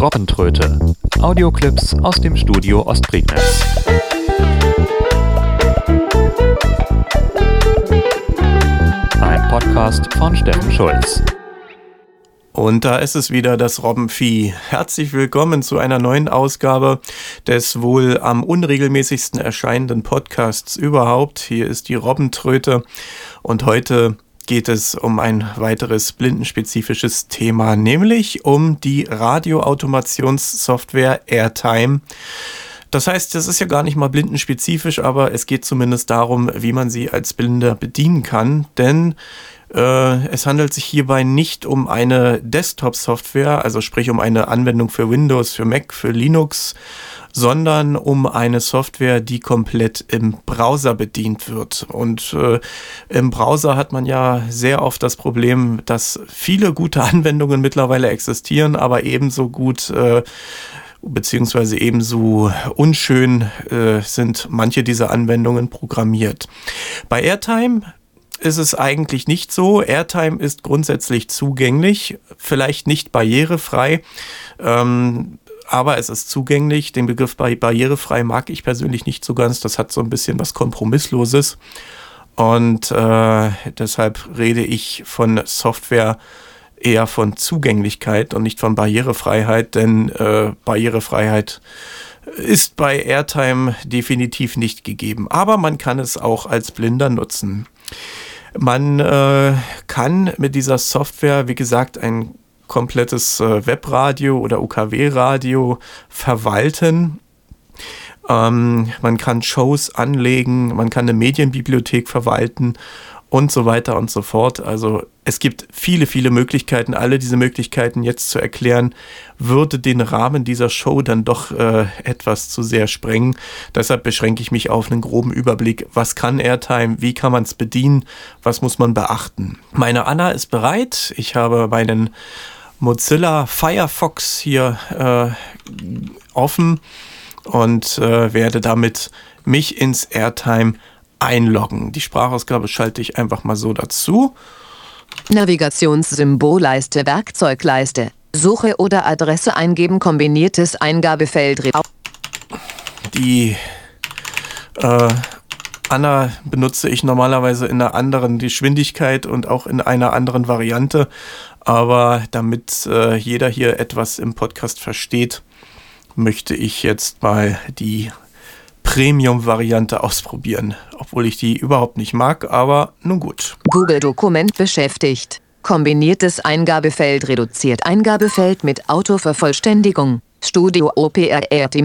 Robbentröte. Audioclips aus dem Studio Ostprignitz. Ein Podcast von Steffen Schulz. Und da ist es wieder das Robbenvieh. Herzlich willkommen zu einer neuen Ausgabe des wohl am unregelmäßigsten erscheinenden Podcasts überhaupt. Hier ist die Robbentröte und heute geht es um ein weiteres blindenspezifisches Thema, nämlich um die Radioautomationssoftware Airtime. Das heißt, es ist ja gar nicht mal blindenspezifisch, aber es geht zumindest darum, wie man sie als Blinder bedienen kann, denn es handelt sich hierbei nicht um eine Desktop-Software, also sprich um eine Anwendung für Windows, für Mac, für Linux, sondern um eine Software, die komplett im Browser bedient wird. Und äh, im Browser hat man ja sehr oft das Problem, dass viele gute Anwendungen mittlerweile existieren, aber ebenso gut äh, beziehungsweise ebenso unschön äh, sind manche dieser Anwendungen programmiert. Bei Airtime ist es eigentlich nicht so. Airtime ist grundsätzlich zugänglich, vielleicht nicht barrierefrei. Ähm, aber es ist zugänglich. Den Begriff barrierefrei mag ich persönlich nicht so ganz. Das hat so ein bisschen was Kompromissloses. Und äh, deshalb rede ich von Software eher von Zugänglichkeit und nicht von Barrierefreiheit, denn äh, Barrierefreiheit ist bei Airtime definitiv nicht gegeben. Aber man kann es auch als Blinder nutzen. Man äh, kann mit dieser Software, wie gesagt, ein komplettes äh, Webradio oder UKW-Radio verwalten. Ähm, man kann Shows anlegen, man kann eine Medienbibliothek verwalten und so weiter und so fort. Also es gibt viele, viele Möglichkeiten. Alle diese Möglichkeiten jetzt zu erklären, würde den Rahmen dieser Show dann doch äh, etwas zu sehr sprengen. Deshalb beschränke ich mich auf einen groben Überblick. Was kann Airtime? Wie kann man es bedienen? Was muss man beachten? Meine Anna ist bereit. Ich habe meinen Mozilla Firefox hier äh, offen und äh, werde damit mich ins Airtime einloggen. Die Sprachausgabe schalte ich einfach mal so dazu. Navigationssymbolleiste, Werkzeugleiste, Suche oder Adresse eingeben, kombiniertes Eingabefeld. Die äh, Anna benutze ich normalerweise in einer anderen Geschwindigkeit und auch in einer anderen Variante. Aber damit äh, jeder hier etwas im Podcast versteht, möchte ich jetzt mal die Premium-Variante ausprobieren, obwohl ich die überhaupt nicht mag, aber nun gut. Google Dokument beschäftigt. Kombiniertes Eingabefeld reduziert Eingabefeld mit Autovervollständigung. Studio OPR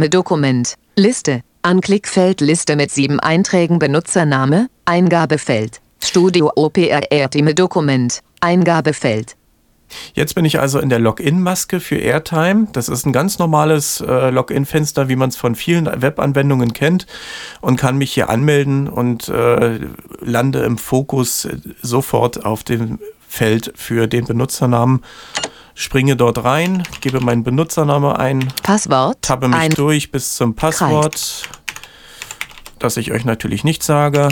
Dokument. Liste. Anklickfeld Liste mit sieben Einträgen Benutzername. Eingabefeld. Studio OPR Dokument. Eingabefeld. Jetzt bin ich also in der Login-Maske für Airtime. Das ist ein ganz normales äh, Login-Fenster, wie man es von vielen Webanwendungen kennt und kann mich hier anmelden und äh, lande im Fokus sofort auf dem Feld für den Benutzernamen. Springe dort rein, gebe meinen Benutzername ein, Passwort, tappe mich ein durch bis zum Passwort, Kreis. das ich euch natürlich nicht sage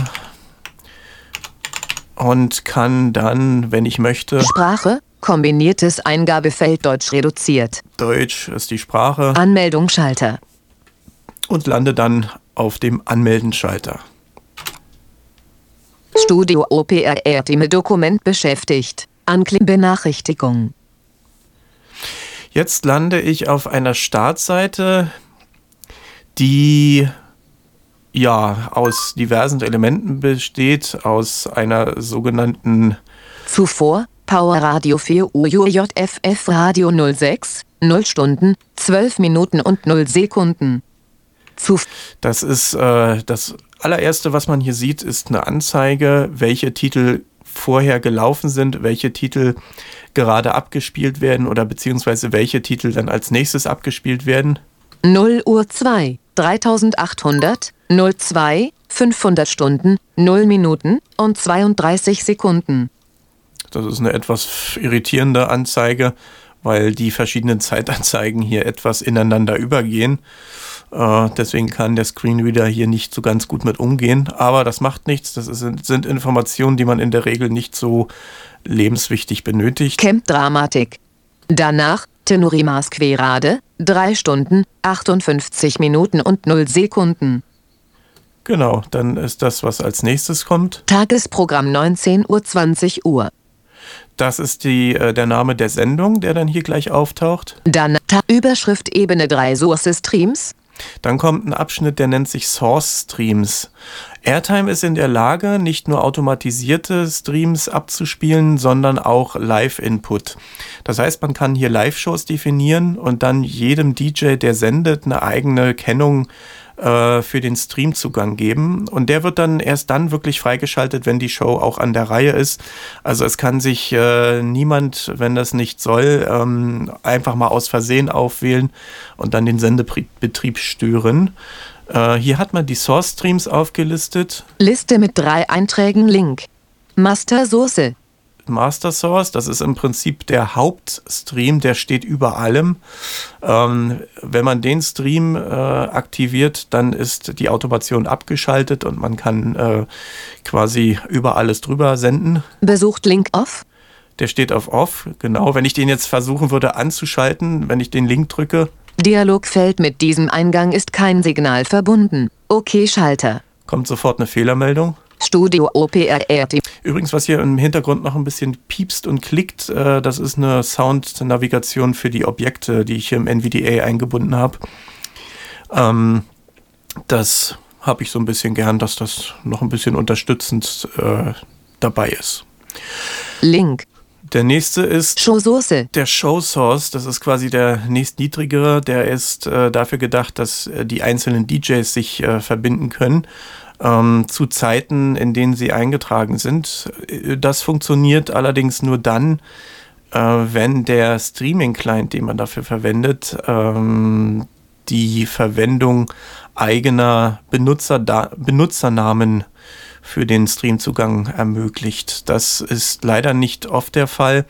und kann dann, wenn ich möchte, Sprache, Kombiniertes Eingabefeld Deutsch reduziert. Deutsch ist die Sprache. Anmeldungsschalter. Und lande dann auf dem Anmelden-Schalter. Studio OPR Team Dokument beschäftigt. Anklick Benachrichtigung. Jetzt lande ich auf einer Startseite, die ja aus diversen Elementen besteht, aus einer sogenannten Zuvor Power Radio 4 UJFF Radio 06, 0 Stunden, 12 Minuten und 0 Sekunden. Zuf das ist äh, das allererste, was man hier sieht, ist eine Anzeige, welche Titel vorher gelaufen sind, welche Titel gerade abgespielt werden oder beziehungsweise welche Titel dann als nächstes abgespielt werden. 0 Uhr 2, 3800, 02, 500 Stunden, 0 Minuten und 32 Sekunden. Das ist eine etwas irritierende Anzeige, weil die verschiedenen Zeitanzeigen hier etwas ineinander übergehen. Äh, deswegen kann der Screenreader hier nicht so ganz gut mit umgehen. Aber das macht nichts. Das ist, sind Informationen, die man in der Regel nicht so lebenswichtig benötigt. Camp Dramatik. Danach Tenurimas Querade, 3 Stunden, 58 Minuten und 0 Sekunden. Genau, dann ist das, was als nächstes kommt. Tagesprogramm 19 Uhr 20 Uhr. Das ist die, äh, der Name der Sendung, der dann hier gleich auftaucht. Dann Überschrift Ebene 3 Source Streams. Dann kommt ein Abschnitt, der nennt sich Source Streams. Airtime ist in der Lage, nicht nur automatisierte Streams abzuspielen, sondern auch Live-Input. Das heißt, man kann hier Live-Shows definieren und dann jedem DJ, der sendet, eine eigene Kennung äh, für den Streamzugang geben. Und der wird dann erst dann wirklich freigeschaltet, wenn die Show auch an der Reihe ist. Also es kann sich äh, niemand, wenn das nicht soll, ähm, einfach mal aus Versehen aufwählen und dann den Sendebetrieb stören. Äh, hier hat man die Source Streams aufgelistet. Liste mit drei Einträgen Link. Master Source. Master Source, das ist im Prinzip der Hauptstream, der steht über allem. Ähm, wenn man den Stream äh, aktiviert, dann ist die Automation abgeschaltet und man kann äh, quasi über alles drüber senden. Besucht Link off. Der steht auf Off, genau. Wenn ich den jetzt versuchen würde anzuschalten, wenn ich den Link drücke. Dialogfeld mit diesem Eingang ist kein Signal verbunden. Okay, Schalter. Kommt sofort eine Fehlermeldung. Studio OPRRT. Übrigens, was hier im Hintergrund noch ein bisschen piepst und klickt, äh, das ist eine Sound-Navigation für die Objekte, die ich hier im NVDA eingebunden habe. Ähm, das habe ich so ein bisschen gern, dass das noch ein bisschen unterstützend äh, dabei ist. Link. Der nächste ist Show Source. der Show Source. Das ist quasi der nächstniedrigere. Der ist äh, dafür gedacht, dass äh, die einzelnen DJs sich äh, verbinden können ähm, zu Zeiten, in denen sie eingetragen sind. Das funktioniert allerdings nur dann, äh, wenn der Streaming-Client, den man dafür verwendet, ähm, die Verwendung eigener Benutzer Benutzernamen für den Streamzugang ermöglicht. Das ist leider nicht oft der Fall.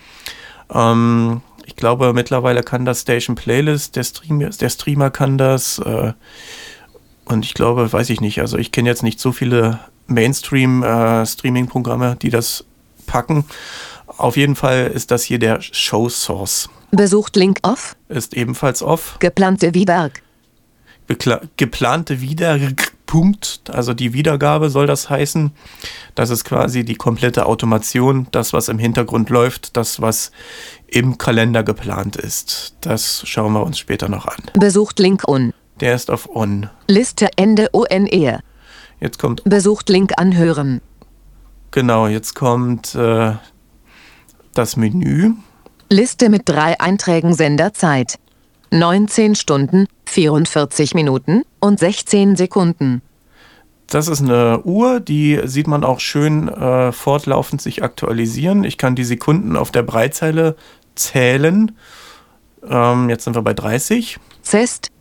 Ähm, ich glaube, mittlerweile kann das Station Playlist, der, Stream, der Streamer kann das. Äh, und ich glaube, weiß ich nicht, also ich kenne jetzt nicht so viele Mainstream-Streaming-Programme, äh, die das packen. Auf jeden Fall ist das hier der Show Source. Besucht Link off. Ist ebenfalls off. Geplante Wiederg. Geplante Wiederpunkt, also die Wiedergabe soll das heißen. Das ist quasi die komplette Automation, das, was im Hintergrund läuft, das, was im Kalender geplant ist. Das schauen wir uns später noch an. Besucht Link on. Der ist auf On. Liste Ende ONE. Jetzt kommt. Besucht Link anhören. Genau, jetzt kommt äh, das Menü. Liste mit drei Einträgen Senderzeit. 19 Stunden, 44 Minuten und 16 Sekunden. Das ist eine Uhr, die sieht man auch schön äh, fortlaufend sich aktualisieren. Ich kann die Sekunden auf der Breitzeile zählen. Ähm, jetzt sind wir bei 30. CEST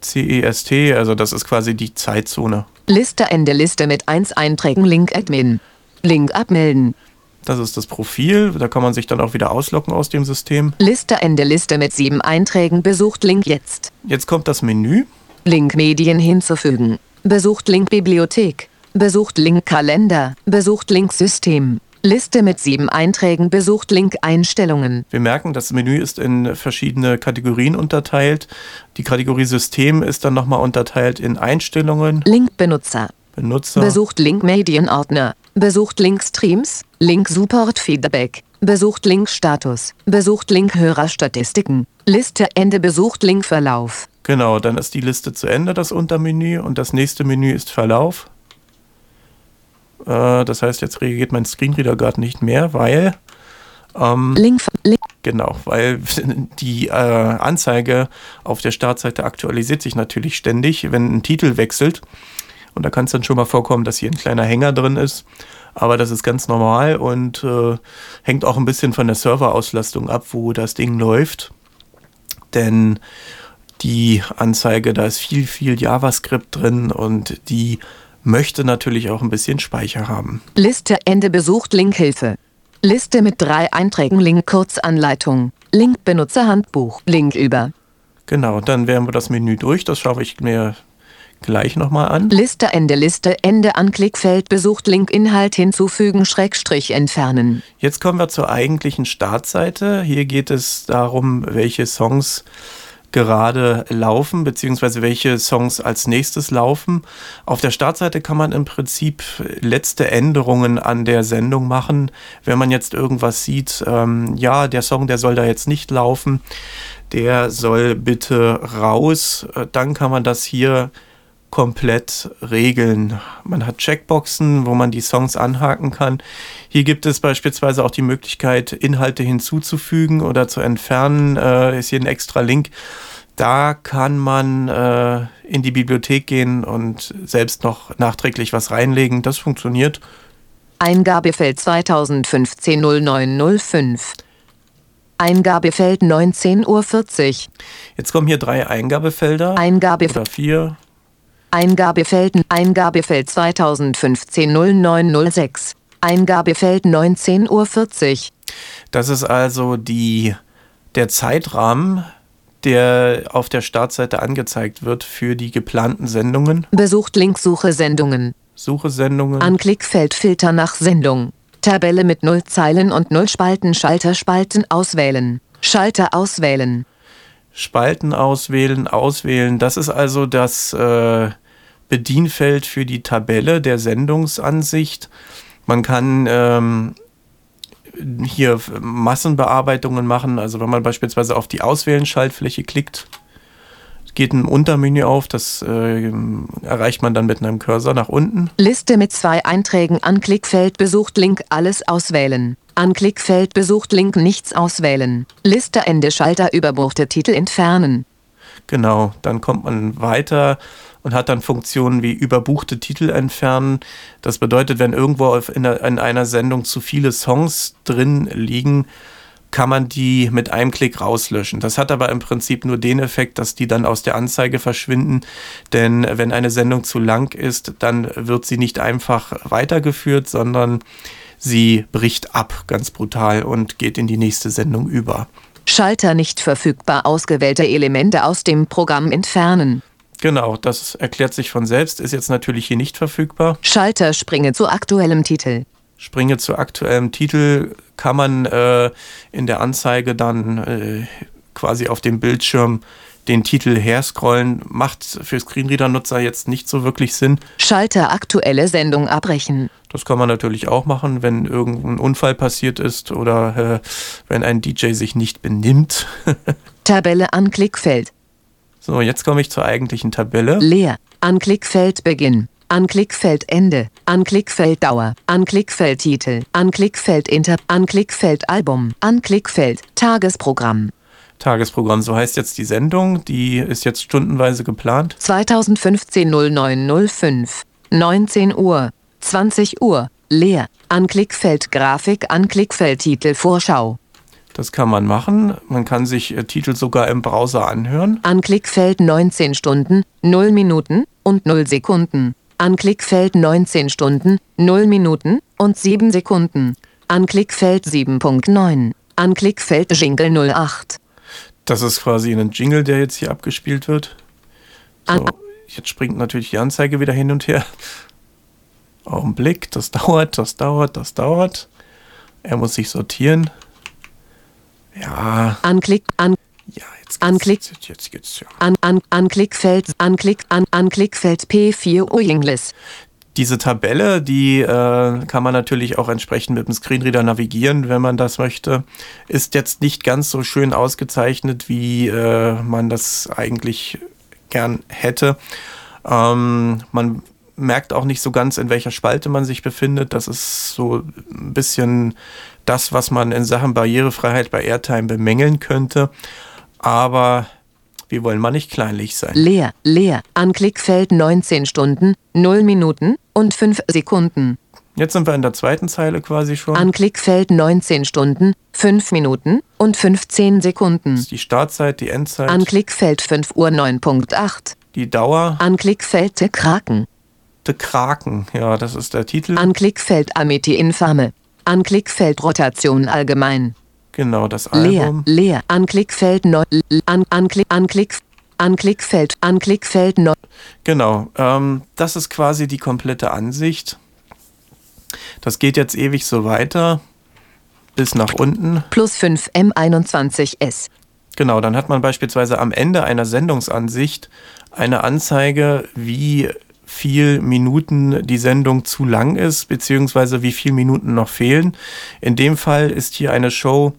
CEST, also das ist quasi die Zeitzone. Liste Ende Liste mit 1 Einträgen Link Admin. Link abmelden. Das ist das Profil, da kann man sich dann auch wieder ausloggen aus dem System. Liste Ende Liste mit 7 Einträgen besucht Link jetzt. Jetzt kommt das Menü. Link Medien hinzufügen. Besucht Link Bibliothek. Besucht Link Kalender. Besucht Link System. Liste mit sieben Einträgen besucht Link Einstellungen. Wir merken, das Menü ist in verschiedene Kategorien unterteilt. Die Kategorie System ist dann nochmal unterteilt in Einstellungen. Link Benutzer. Benutzer. Besucht Link Medienordner. Besucht Link Streams. Link Support Feedback. Besucht Link Status. Besucht Link Hörerstatistiken. Liste Ende besucht Link Verlauf. Genau, dann ist die Liste zu Ende, das Untermenü, und das nächste Menü ist Verlauf. Äh, das heißt, jetzt reagiert mein Screenreader gerade nicht mehr, weil. Ähm, Link, Link. Genau, weil die äh, Anzeige auf der Startseite aktualisiert sich natürlich ständig, wenn ein Titel wechselt. Und da kann es dann schon mal vorkommen, dass hier ein kleiner Hänger drin ist. Aber das ist ganz normal und äh, hängt auch ein bisschen von der Serverauslastung ab, wo das Ding läuft. Denn die Anzeige, da ist viel, viel JavaScript drin und die möchte natürlich auch ein bisschen Speicher haben. Liste Ende besucht Linkhilfe. Liste mit drei Einträgen Link Kurzanleitung. Link Benutzerhandbuch. Link über. Genau, dann wären wir das Menü durch. Das schaue ich mir gleich nochmal an. Liste Ende Liste Ende Anklickfeld besucht Link Inhalt hinzufügen Schrägstrich entfernen. Jetzt kommen wir zur eigentlichen Startseite. Hier geht es darum, welche Songs gerade laufen, beziehungsweise welche Songs als nächstes laufen. Auf der Startseite kann man im Prinzip letzte Änderungen an der Sendung machen. Wenn man jetzt irgendwas sieht, ähm, ja, der Song, der soll da jetzt nicht laufen, der soll bitte raus, äh, dann kann man das hier komplett regeln. Man hat Checkboxen, wo man die Songs anhaken kann. Hier gibt es beispielsweise auch die Möglichkeit, Inhalte hinzuzufügen oder zu entfernen. Äh, ist hier ein extra Link. Da kann man äh, in die Bibliothek gehen und selbst noch nachträglich was reinlegen. Das funktioniert. Eingabefeld 2015 0905. Eingabefeld 19.40 Uhr. Jetzt kommen hier drei Eingabefelder. Eingabefeld. Oder vier. Eingabefeld, Eingabefeld 2015 0906. Eingabefeld 19.40 Uhr. Das ist also die, der Zeitrahmen, der auf der Startseite angezeigt wird für die geplanten Sendungen. Besucht Link Suche Sendungen. Suche Sendungen. Anklickfeld Filter nach Sendung. Tabelle mit null Zeilen und null Spalten Schalter Spalten auswählen. Schalter auswählen. Spalten auswählen, auswählen. Das ist also das äh, Bedienfeld für die Tabelle der Sendungsansicht. Man kann ähm, hier Massenbearbeitungen machen. Also wenn man beispielsweise auf die Auswählen-Schaltfläche klickt, geht ein Untermenü auf, das äh, erreicht man dann mit einem Cursor nach unten. Liste mit zwei Einträgen Anklickfeld besucht Link alles auswählen. Anklickfeld besucht Link nichts auswählen. Liste Ende Schalter überbuchte Titel entfernen. Genau, dann kommt man weiter und hat dann Funktionen wie überbuchte Titel entfernen. Das bedeutet, wenn irgendwo in einer Sendung zu viele Songs drin liegen, kann man die mit einem Klick rauslöschen. Das hat aber im Prinzip nur den Effekt, dass die dann aus der Anzeige verschwinden. Denn wenn eine Sendung zu lang ist, dann wird sie nicht einfach weitergeführt, sondern sie bricht ab, ganz brutal, und geht in die nächste Sendung über. Schalter nicht verfügbar ausgewählte Elemente aus dem Programm entfernen. Genau, das erklärt sich von selbst, ist jetzt natürlich hier nicht verfügbar. Schalter springe zu aktuellem Titel. Springe zu aktuellem Titel kann man äh, in der Anzeige dann äh, quasi auf dem Bildschirm den Titel herscrollen. Macht für Screenreader-Nutzer jetzt nicht so wirklich Sinn. Schalter aktuelle Sendung abbrechen. Das kann man natürlich auch machen, wenn irgendein Unfall passiert ist oder äh, wenn ein DJ sich nicht benimmt. Tabelle Anklickfeld. So, jetzt komme ich zur eigentlichen Tabelle. Leer. Anklickfeld Beginn. Anklickfeld Ende, Anklickfeld Dauer, Anklickfeld Titel, Anklickfeld Inter, Anklickfeld Album, Anklickfeld Tagesprogramm. Tagesprogramm, so heißt jetzt die Sendung, die ist jetzt stundenweise geplant. 2015 0905, 19 Uhr, 20 Uhr, leer, Anklickfeld Grafik, Anklickfeld Titel Vorschau. Das kann man machen. Man kann sich äh, Titel sogar im Browser anhören. Anklickfeld 19 Stunden, 0 Minuten und 0 Sekunden. Anklickfeld 19 Stunden, 0 Minuten und 7 Sekunden. Anklickfeld 7.9. Anklickfeld Jingle 08. Das ist quasi ein Jingle, der jetzt hier abgespielt wird. So, jetzt springt natürlich die Anzeige wieder hin und her. Augenblick, das dauert, das dauert, das dauert. Er muss sich sortieren. Ja. Anklick, an, ja, jetzt geht's, Anklick, jetzt, jetzt geht's ja. An, an, Anklickfeld, Anklick, an, Anklickfeld P4 Uinglis. Diese Tabelle, die äh, kann man natürlich auch entsprechend mit dem Screenreader navigieren, wenn man das möchte. Ist jetzt nicht ganz so schön ausgezeichnet, wie äh, man das eigentlich gern hätte. Ähm, man merkt auch nicht so ganz, in welcher Spalte man sich befindet. Das ist so ein bisschen das, was man in Sachen Barrierefreiheit bei Airtime bemängeln könnte. Aber wir wollen mal nicht kleinlich sein. Leer, leer. Anklickfeld 19 Stunden, 0 Minuten und 5 Sekunden. Jetzt sind wir in der zweiten Zeile quasi schon. Anklickfeld 19 Stunden, 5 Minuten und 15 Sekunden. Das ist die Startzeit, die Endzeit. Anklickfeld 5 Uhr 9.8. Die Dauer. Anklickfeld der Kraken. Der Kraken, ja, das ist der Titel. Anklickfeld Amity Infame. Anklickfeld Rotation allgemein. Genau, das Album. Leer, leer. Anklickfeld neu. An, Anklick, Anklick, Anklickfeld, Anklickfeld neu. Genau, ähm, das ist quasi die komplette Ansicht. Das geht jetzt ewig so weiter. Bis nach unten. Plus 5 M21S. Genau, dann hat man beispielsweise am Ende einer Sendungsansicht eine Anzeige, wie viel Minuten die Sendung zu lang ist, beziehungsweise wie viele Minuten noch fehlen. In dem Fall ist hier eine Show,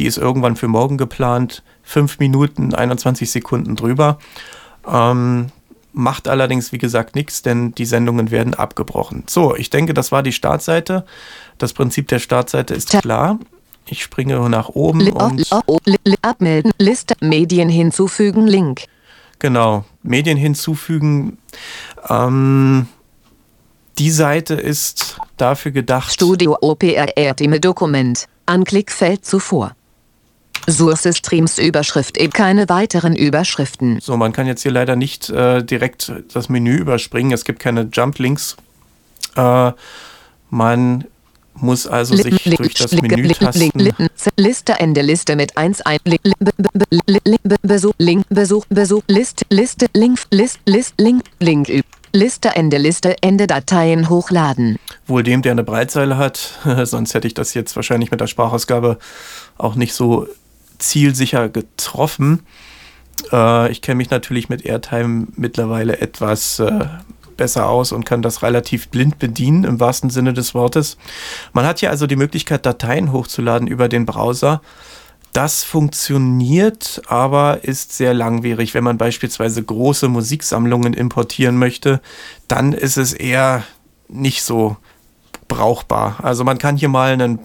die ist irgendwann für morgen geplant, 5 Minuten, 21 Sekunden drüber. Ähm, macht allerdings, wie gesagt, nichts, denn die Sendungen werden abgebrochen. So, ich denke, das war die Startseite. Das Prinzip der Startseite ist klar. Ich springe nach oben und oh, oh, Abmelden. Liste. Medien hinzufügen. Link. genau, Medien hinzufügen. Ähm, die Seite ist dafür gedacht. Studio OPR Dokument. Anklickfeld zuvor. Source Streams Überschrift. Eben keine weiteren Überschriften. So, man kann jetzt hier leider nicht äh, direkt das Menü überspringen. Es gibt keine Jump-Links. Äh, man muss also sich durch das Menü tasten. Liste Ende Liste mit 1 ein Besuch Link Besuch Besuch Liste Liste Link List List Link Link Liste Ende Liste Ende Dateien hochladen. Wohl dem, der eine Breitseile hat. Sonst hätte ich das jetzt wahrscheinlich mit der Sprachausgabe auch nicht so zielsicher getroffen. Äh, ich kenne mich natürlich mit Airtime mittlerweile etwas äh, besser aus und kann das relativ blind bedienen, im wahrsten Sinne des Wortes. Man hat hier also die Möglichkeit, Dateien hochzuladen über den Browser. Das funktioniert, aber ist sehr langwierig. Wenn man beispielsweise große Musiksammlungen importieren möchte, dann ist es eher nicht so brauchbar. Also man kann hier mal einen,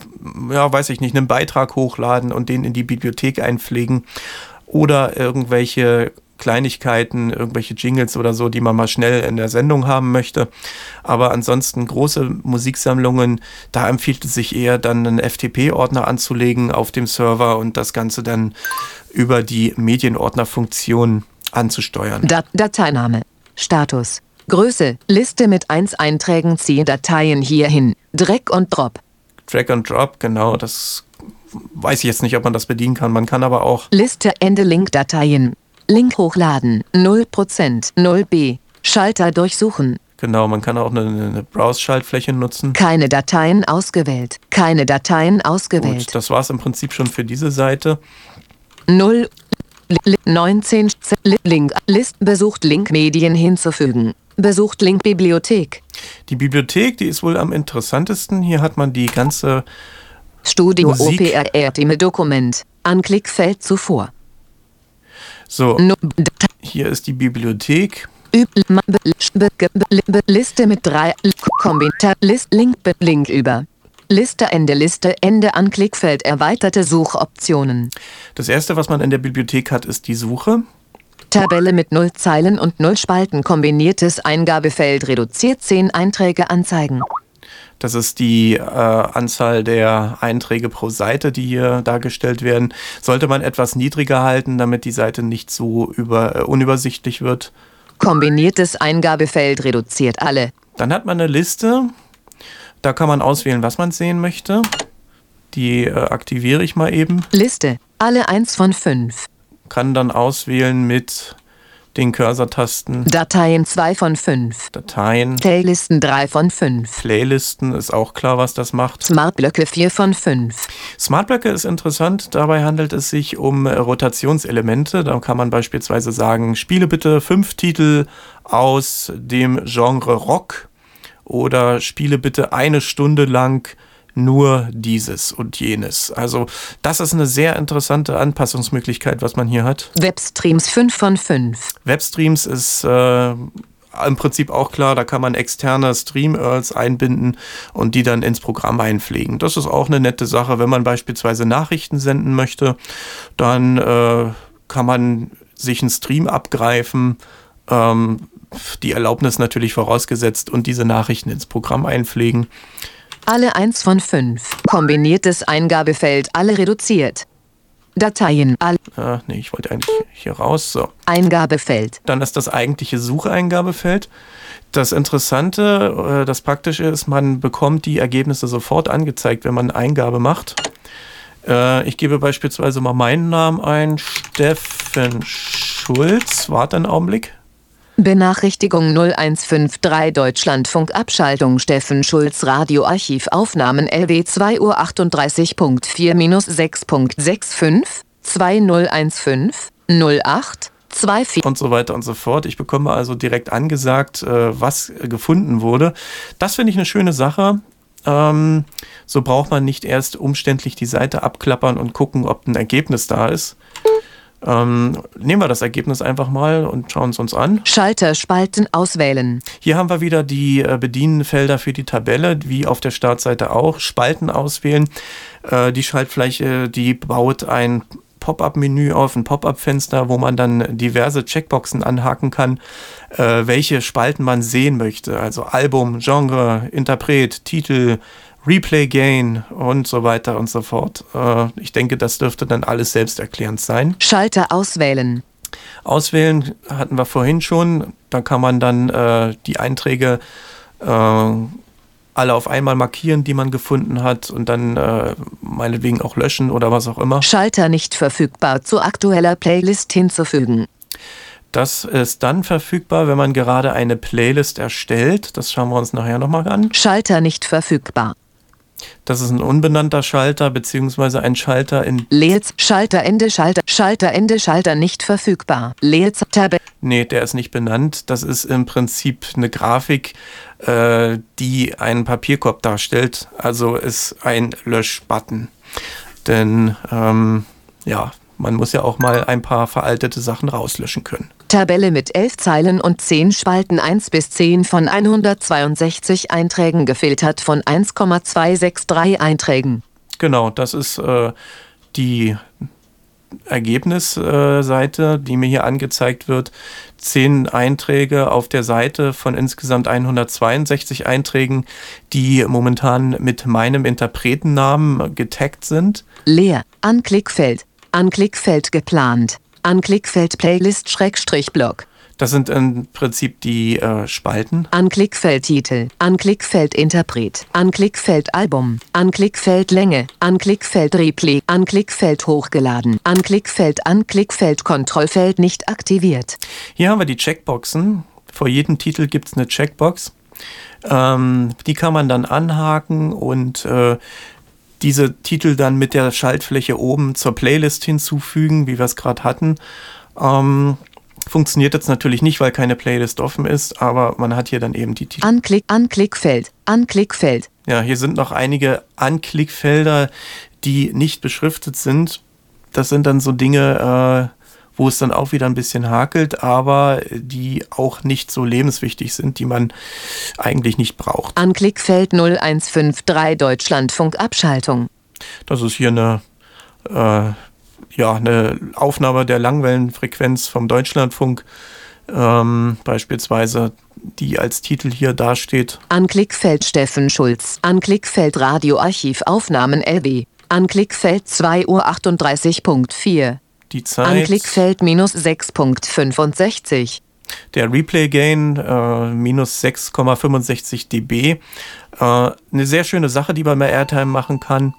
ja, weiß ich nicht, einen Beitrag hochladen und den in die Bibliothek einpflegen oder irgendwelche Kleinigkeiten, irgendwelche Jingles oder so, die man mal schnell in der Sendung haben möchte. Aber ansonsten große Musiksammlungen, da empfiehlt es sich eher dann einen FTP-Ordner anzulegen auf dem Server und das Ganze dann über die Medienordnerfunktion anzusteuern. Dat Dateiname. Status. Größe. Liste mit 1 Einträgen. Ziehe Dateien hierhin. Drag und Drop. Drag and Drop, genau, das weiß ich jetzt nicht, ob man das bedienen kann. Man kann aber auch Liste Ende Link Dateien. Link hochladen. 0%. 0b. Schalter durchsuchen. Genau, man kann auch eine, eine Browse-Schaltfläche nutzen. Keine Dateien ausgewählt. Keine Dateien ausgewählt. Gut, das war es im Prinzip schon für diese Seite. 0. Li- li- 19. Z- li- Link. List. Besucht Link Medien hinzufügen. Besucht Link Bibliothek. Die Bibliothek, die ist wohl am interessantesten. Hier hat man die ganze, Studio Musik. OPR Team Dokument. Anklickfeld zuvor. so, hier ist die Bibliothek. Liste mit drei Kommentar List Link Link über Liste Ende Liste Ende Anklickfeld erweiterte Suchoptionen Das erste, was man in der Bibliothek hat, ist die Suche. Tabelle mit null Zeilen und null Spalten kombiniertes Eingabefeld reduziert 10 Einträge anzeigen Das ist die äh, Anzahl der Einträge pro Seite, die hier dargestellt werden. Sollte man etwas niedriger halten, damit die Seite nicht so über, äh, unübersichtlich wird. kombiniertes Eingabefeld reduziert alle Dann hat man eine Liste. Da kann man auswählen, was man sehen möchte. Die äh, aktiviere ich mal eben. Liste alle 1 von 5 Kann dann auswählen mit den Cursor-Tasten Dateien 2 von 5 Dateien. Playlisten 3 von 5 Playlisten ist auch klar, was das macht. Smartblöcke 4 von 5 Smartblöcke ist interessant. Dabei handelt es sich um Rotationselemente. Da kann man beispielsweise sagen, spiele bitte fünf Titel aus dem Genre Rock oder spiele bitte eine Stunde lang nur dieses und jenes. Also das ist eine sehr interessante Anpassungsmöglichkeit, was man hier hat. Webstreams 5 von 5 Webstreams ist äh, im Prinzip auch klar, da kann man externe Stream-URLs einbinden und die dann ins Programm einpflegen. Das ist auch eine nette Sache, wenn man beispielsweise Nachrichten senden möchte, dann äh, kann man sich einen Stream abgreifen, ähm, die Erlaubnis natürlich vorausgesetzt und diese Nachrichten ins Programm einpflegen. Alle 1 von 5. Kombiniertes Eingabefeld alle reduziert. Dateien alle Ah, nee, ich wollte eigentlich hier raus. So. Eingabefeld. Dann ist das eigentliche Sucheingabefeld. Das Interessante, äh, das Praktische ist, man bekommt die Ergebnisse sofort angezeigt, wenn man eine Eingabe macht. Äh, Ich gebe beispielsweise mal meinen Namen ein, Steffen Schulz. Warte einen Augenblick. Benachrichtigung 0153 Deutschlandfunk Abschaltung Steffen Schulz Radioarchiv Aufnahmen LW 2 Uhr 38.4-6.65 2015 08 24. und so weiter und so fort. Ich bekomme also direkt angesagt, äh, was gefunden wurde. Das finde ich eine schöne Sache. Ähm, so braucht man nicht erst umständlich die Seite abklappern und gucken, ob ein Ergebnis da ist. Ähm, nehmen wir das Ergebnis einfach mal und schauen es uns an. Schalterspalten auswählen. Hier haben wir wieder die äh, Bedienfelder für die Tabelle, wie auf der Startseite auch. Spalten auswählen. Äh, die Schaltfläche, die baut ein Pop-up-Menü auf, ein Pop-up-Fenster, wo man dann diverse Checkboxen anhaken kann, äh, welche Spalten man sehen möchte. Also Album, Genre, Interpret, Titel, Replay Gain und so weiter und so fort. Äh, ich denke, das dürfte dann alles selbsterklärend sein. Schalter auswählen. Auswählen hatten wir vorhin schon. Da kann man dann äh, die Einträge äh, alle auf einmal markieren, die man gefunden hat und dann äh, meinetwegen auch löschen oder was auch immer. Schalter nicht verfügbar zu aktueller Playlist hinzufügen. Das ist dann verfügbar, wenn man gerade eine Playlist erstellt. Das schauen wir uns nachher nochmal an. Schalter nicht verfügbar. Das ist ein unbenannter Schalter beziehungsweise ein Schalter in. Leels Schalter Ende Schalter Schalter Ende Schalter nicht verfügbar. Leels Tabelle. Nee, der ist nicht benannt. Das ist im Prinzip eine Grafik, äh, die einen Papierkorb darstellt. Also ist ein Löschbutton. Denn ähm, ja, man muss ja auch mal ein paar veraltete Sachen rauslöschen können. Tabelle mit 11 Zeilen und 10 Spalten 1 bis 10 von 162 Einträgen gefiltert von 1,263 Einträgen. Genau, das ist äh, die Ergebnisseite, die mir hier angezeigt wird. Zehn Einträge auf der Seite von insgesamt 162 Einträgen, die momentan mit meinem Interpretennamen getaggt sind. Leer. Anklickfeld. Anklickfeld geplant. Anklickfeld Playlist Schrägstrich Block. Das sind im Prinzip die äh, Spalten. Anklickfeld Titel, Anklickfeld Interpret, Anklickfeld Album, Anklickfeld Länge, Anklickfeld Replay, Anklickfeld hochgeladen, Anklickfeld Anklickfeld Kontrollfeld nicht aktiviert. Hier haben wir die Checkboxen. Vor jedem Titel gibt es eine Checkbox. Ähm, die kann man dann anhaken und äh, diese Titel dann mit der Schaltfläche oben zur Playlist hinzufügen, wie wir es gerade hatten. Ähm, funktioniert jetzt natürlich nicht, weil keine Playlist offen ist, aber man hat hier dann eben die Titel. Anklick, Anklickfeld, Anklickfeld, Ja, hier sind noch einige Anklickfelder, die nicht beschriftet sind. Das sind dann so Dinge, äh, wo es dann auch wieder ein bisschen hakelt, aber die auch nicht so lebenswichtig sind, die man eigentlich nicht braucht. Anklickfeld 0153 Deutschlandfunk Abschaltung. Das ist hier eine, äh, ja, eine Aufnahme der Langwellenfrequenz vom Deutschlandfunk, ähm, beispielsweise, die als Titel hier dasteht. Anklickfeld Steffen Schulz. Anklickfeld Radioarchivaufnahmen LB. Anklickfeld 2 Uhr 38.4. Die Zeit. Anklickfeld minus 6.65. Der Replay Gain äh, minus 6,65 dB. Äh, eine sehr schöne Sache, die man bei Airtime machen kann.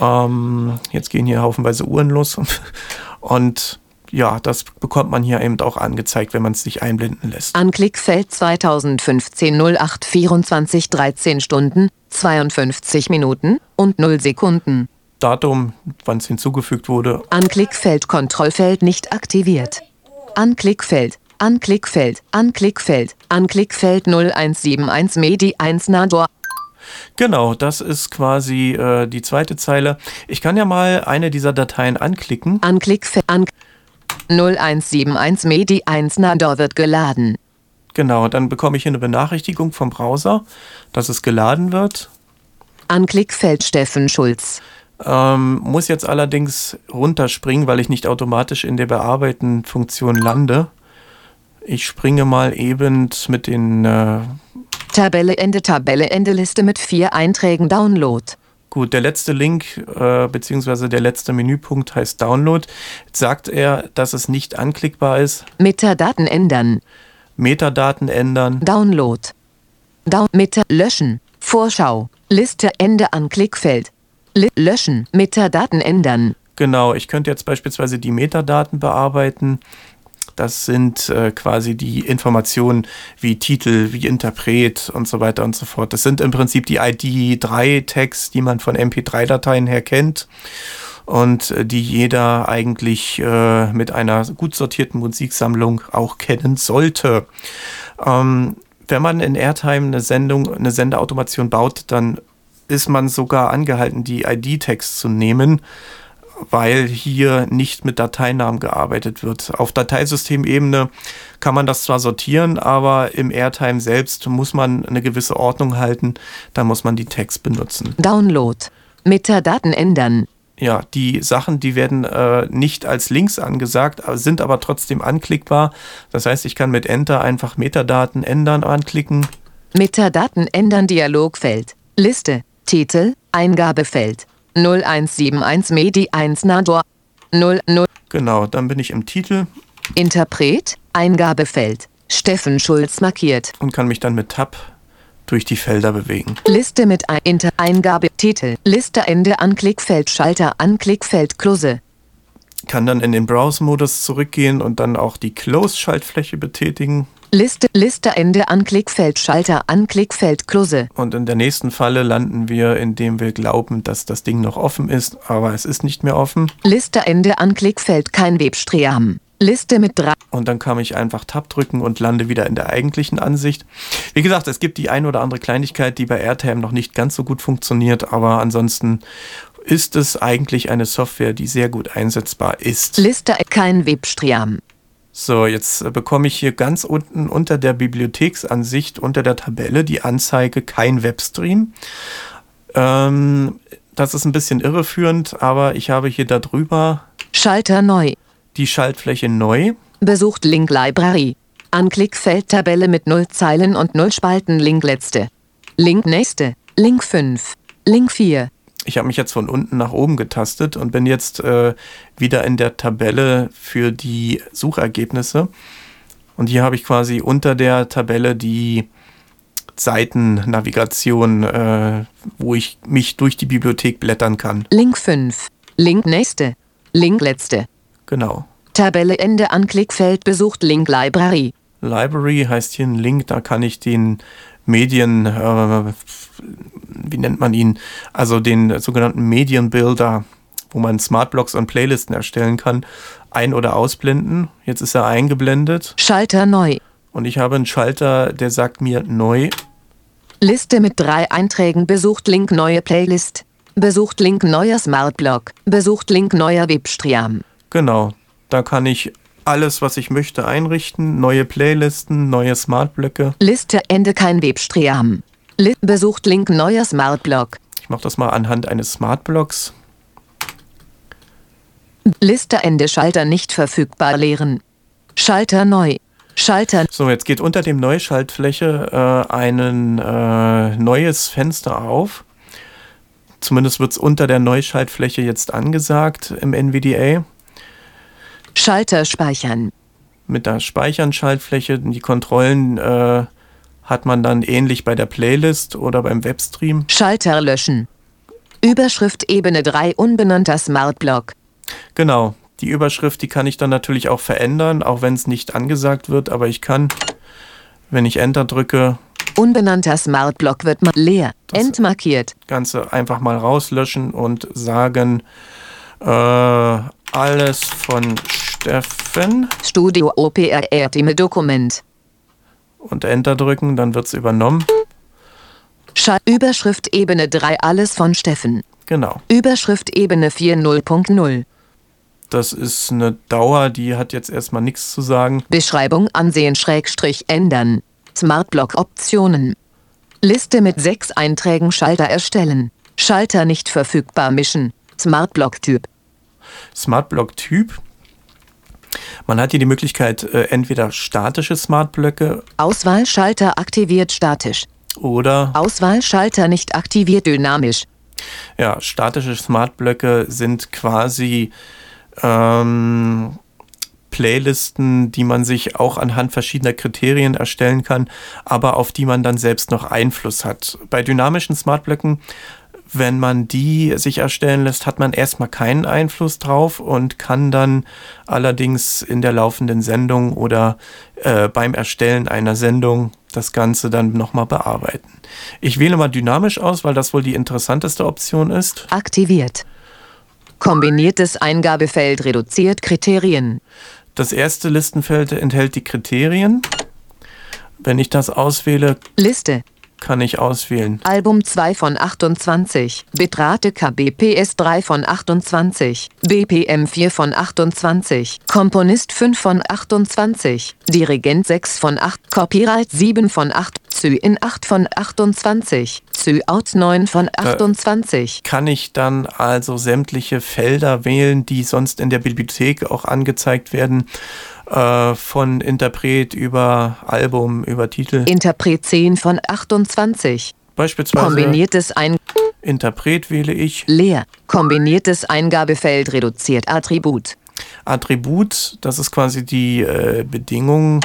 Ähm, jetzt gehen hier haufenweise Uhren los. Und ja, das bekommt man hier eben auch angezeigt, wenn man es sich einblenden lässt. Anklickfeld 2015 08 24 13 Stunden, 52 Minuten und 0 Sekunden. Datum, wann es hinzugefügt wurde. Anklickfeld Kontrollfeld nicht aktiviert. Anklickfeld, Anklickfeld, Anklickfeld, Anklickfeld 0171 Medi 1 Nador. Genau, das ist quasi äh, die zweite Zeile. Ich kann ja mal eine dieser Dateien anklicken. Anklickfeld an 0171 Medi 1 Nador wird geladen. Genau, dann bekomme ich hier eine Benachrichtigung vom Browser, dass es geladen wird. Anklickfeld Steffen Schulz. Ähm, muss jetzt allerdings runterspringen, weil ich nicht automatisch in der Bearbeiten-Funktion lande. Ich springe mal eben mit den. Äh, Tabelle Ende Tabelle Ende Liste mit vier Einträgen Download. gut, der letzte Link äh, beziehungsweise der letzte Menüpunkt heißt Download. Jetzt sagt er, dass es nicht anklickbar ist. Metadaten ändern. Metadaten ändern. Download. Down Meta löschen. Vorschau. Liste Ende Anklickfeld. Li löschen. Metadaten ändern. Genau, ich könnte jetzt beispielsweise die Metadaten bearbeiten. Das sind äh, quasi die Informationen wie Titel, wie Interpret und so weiter und so fort. Das sind im Prinzip die ID3-Tags, die man von MP3-Dateien her kennt. und äh, die jeder eigentlich äh, mit einer gut sortierten Musiksammlung auch kennen sollte. Ähm, wenn man in Airtime eine Sendung, eine Sendeautomation baut, dann ist man sogar angehalten, die ID-Tags zu nehmen, weil hier nicht mit Dateinamen gearbeitet wird. Auf Dateisystemebene kann man das zwar sortieren, aber im Airtime selbst muss man eine gewisse Ordnung halten. Da muss man die Tags benutzen. Download. Metadaten ändern. Ja, die Sachen, die werden äh, nicht als Links angesagt, sind aber trotzdem anklickbar. Das heißt, ich kann mit Enter einfach Metadaten ändern anklicken. Metadaten ändern Dialogfeld. Liste. Titel. Eingabefeld. 0171 Medi 1 Nador. 00. Genau, dann bin ich im Titel. Interpret. Eingabefeld. Steffen Schulz markiert. Und kann mich dann mit Tab durch die Felder bewegen. Liste mit ein Inter Eingabe Titel. Liste Ende Anklickfeld Schalter Anklickfeld Klose. Kann dann in den Browse-Modus zurückgehen und dann auch die Close-Schaltfläche betätigen. Liste Liste Ende Anklickfeld Schalter Anklickfeld Klose. Und in der nächsten Falle landen wir, indem wir glauben, dass das Ding noch offen ist, aber es ist nicht mehr offen. Liste Ende Anklickfeld kein Webstream. Liste mit drei. Und dann kann ich einfach Tab drücken und lande wieder in der eigentlichen Ansicht. Wie gesagt, es gibt die ein oder andere Kleinigkeit, die bei AirTime noch nicht ganz so gut funktioniert, aber ansonsten ist es eigentlich eine Software, die sehr gut einsetzbar ist. Liste kein Webstream. So, jetzt bekomme ich hier ganz unten unter der Bibliotheksansicht, unter der Tabelle, die Anzeige kein Webstream. Ähm, das ist ein bisschen irreführend, aber ich habe hier darüber Schalter neu. die Schaltfläche neu. Besucht Link Library. Anklickfeld Tabelle mit 0 Zeilen und 0 Spalten Link letzte. Link nächste. Link 5. Link 4. Ich habe mich jetzt von unten nach oben getastet und bin jetzt äh, wieder in der Tabelle für die Suchergebnisse. Und hier habe ich quasi unter der Tabelle die Seitennavigation, äh, wo ich mich durch die Bibliothek blättern kann. Link 5. Link nächste. Link letzte. Genau. Tabelle Ende Anklickfeld besucht Link Library. Library heißt hier ein Link, da kann ich den Medien, äh, wie nennt man ihn, also den sogenannten Medienbuilder, wo man Smartblocks und Playlisten erstellen kann, ein- oder ausblenden. Jetzt ist er eingeblendet Schalter neu. und ich habe einen Schalter, der sagt mir neu. Liste mit drei Einträgen besucht Link neue Playlist. Besucht Link neuer Smartblog. Besucht Link neuer Webstream. Genau, da kann ich alles, was ich möchte, einrichten. Neue Playlisten, neue Smartblöcke. Liste Ende kein Webstream. Li besucht Link neuer Smartblog. Ich mache das mal anhand eines Smartblocks. Liste Ende Schalter nicht verfügbar leeren. Schalter neu. Schalter So, jetzt geht unter dem Neuschaltfläche äh, ein äh, neues Fenster auf. Zumindest wird es unter der Neuschaltfläche jetzt angesagt im NVDA. Schalter speichern. Mit der Speichern-Schaltfläche, die Kontrollen äh, hat man dann ähnlich bei der Playlist oder beim Webstream. Schalter löschen. Überschrift Ebene 3 unbenannter Smartblog. Genau, die Überschrift, die kann ich dann natürlich auch verändern, auch wenn es nicht angesagt wird, aber ich kann, wenn ich Enter drücke, Unbenannter Smartblog wird leer. Entmarkiert. Ganze einfach mal rauslöschen und sagen, äh, alles von Steffen Studio OPR Team Dokument. Und Enter drücken, dann wird es übernommen. Schal Überschrift Ebene 3 alles von Steffen. Genau. Überschrift Ebene 4.0.0. Das ist eine Dauer, die hat jetzt erstmal nichts zu sagen. Beschreibung ansehen Schrägstrich ändern. Smartblock Optionen. Liste mit sechs Einträgen Schalter erstellen. Schalter nicht verfügbar mischen. Smartblock Typ. Smartblock-Typ. Man hat hier die Möglichkeit, äh, entweder statische Smartblöcke Auswahl Schalter aktiviert statisch. oder Auswahl Schalter nicht aktiviert dynamisch. Ja, statische Smartblöcke sind quasi ähm, Playlisten, die man sich auch anhand verschiedener Kriterien erstellen kann, aber auf die man dann selbst noch Einfluss hat. Bei dynamischen Smartblöcken, wenn man die sich erstellen lässt, hat man erstmal keinen Einfluss drauf und kann dann allerdings in der laufenden Sendung oder äh, beim Erstellen einer Sendung das Ganze dann nochmal bearbeiten. Ich wähle mal dynamisch aus, weil das wohl die interessanteste Option ist. Aktiviert. Kombiniertes Eingabefeld reduziert Kriterien. Das erste Listenfeld enthält die Kriterien. Wenn ich das auswähle, Liste. Kann ich auswählen. Album 2 von 28. Bitrate kbps 3 von 28. BPM 4 von 28. Komponist 5 von 28. Dirigent 6 von 8. Copyright 7 von 8. Zyin 8 von 28. Zyout 9 von 28. Kann ich dann also sämtliche Felder wählen, die sonst in der Bibliothek auch angezeigt werden, äh, von Interpret über Album, über Titel. Interpret 10 von 28. Beispielsweise Kombiniertes Ein Interpret wähle ich. leer. Kombiniertes Eingabefeld reduziert Attribut. Attribut, das ist quasi die äh, Bedingung.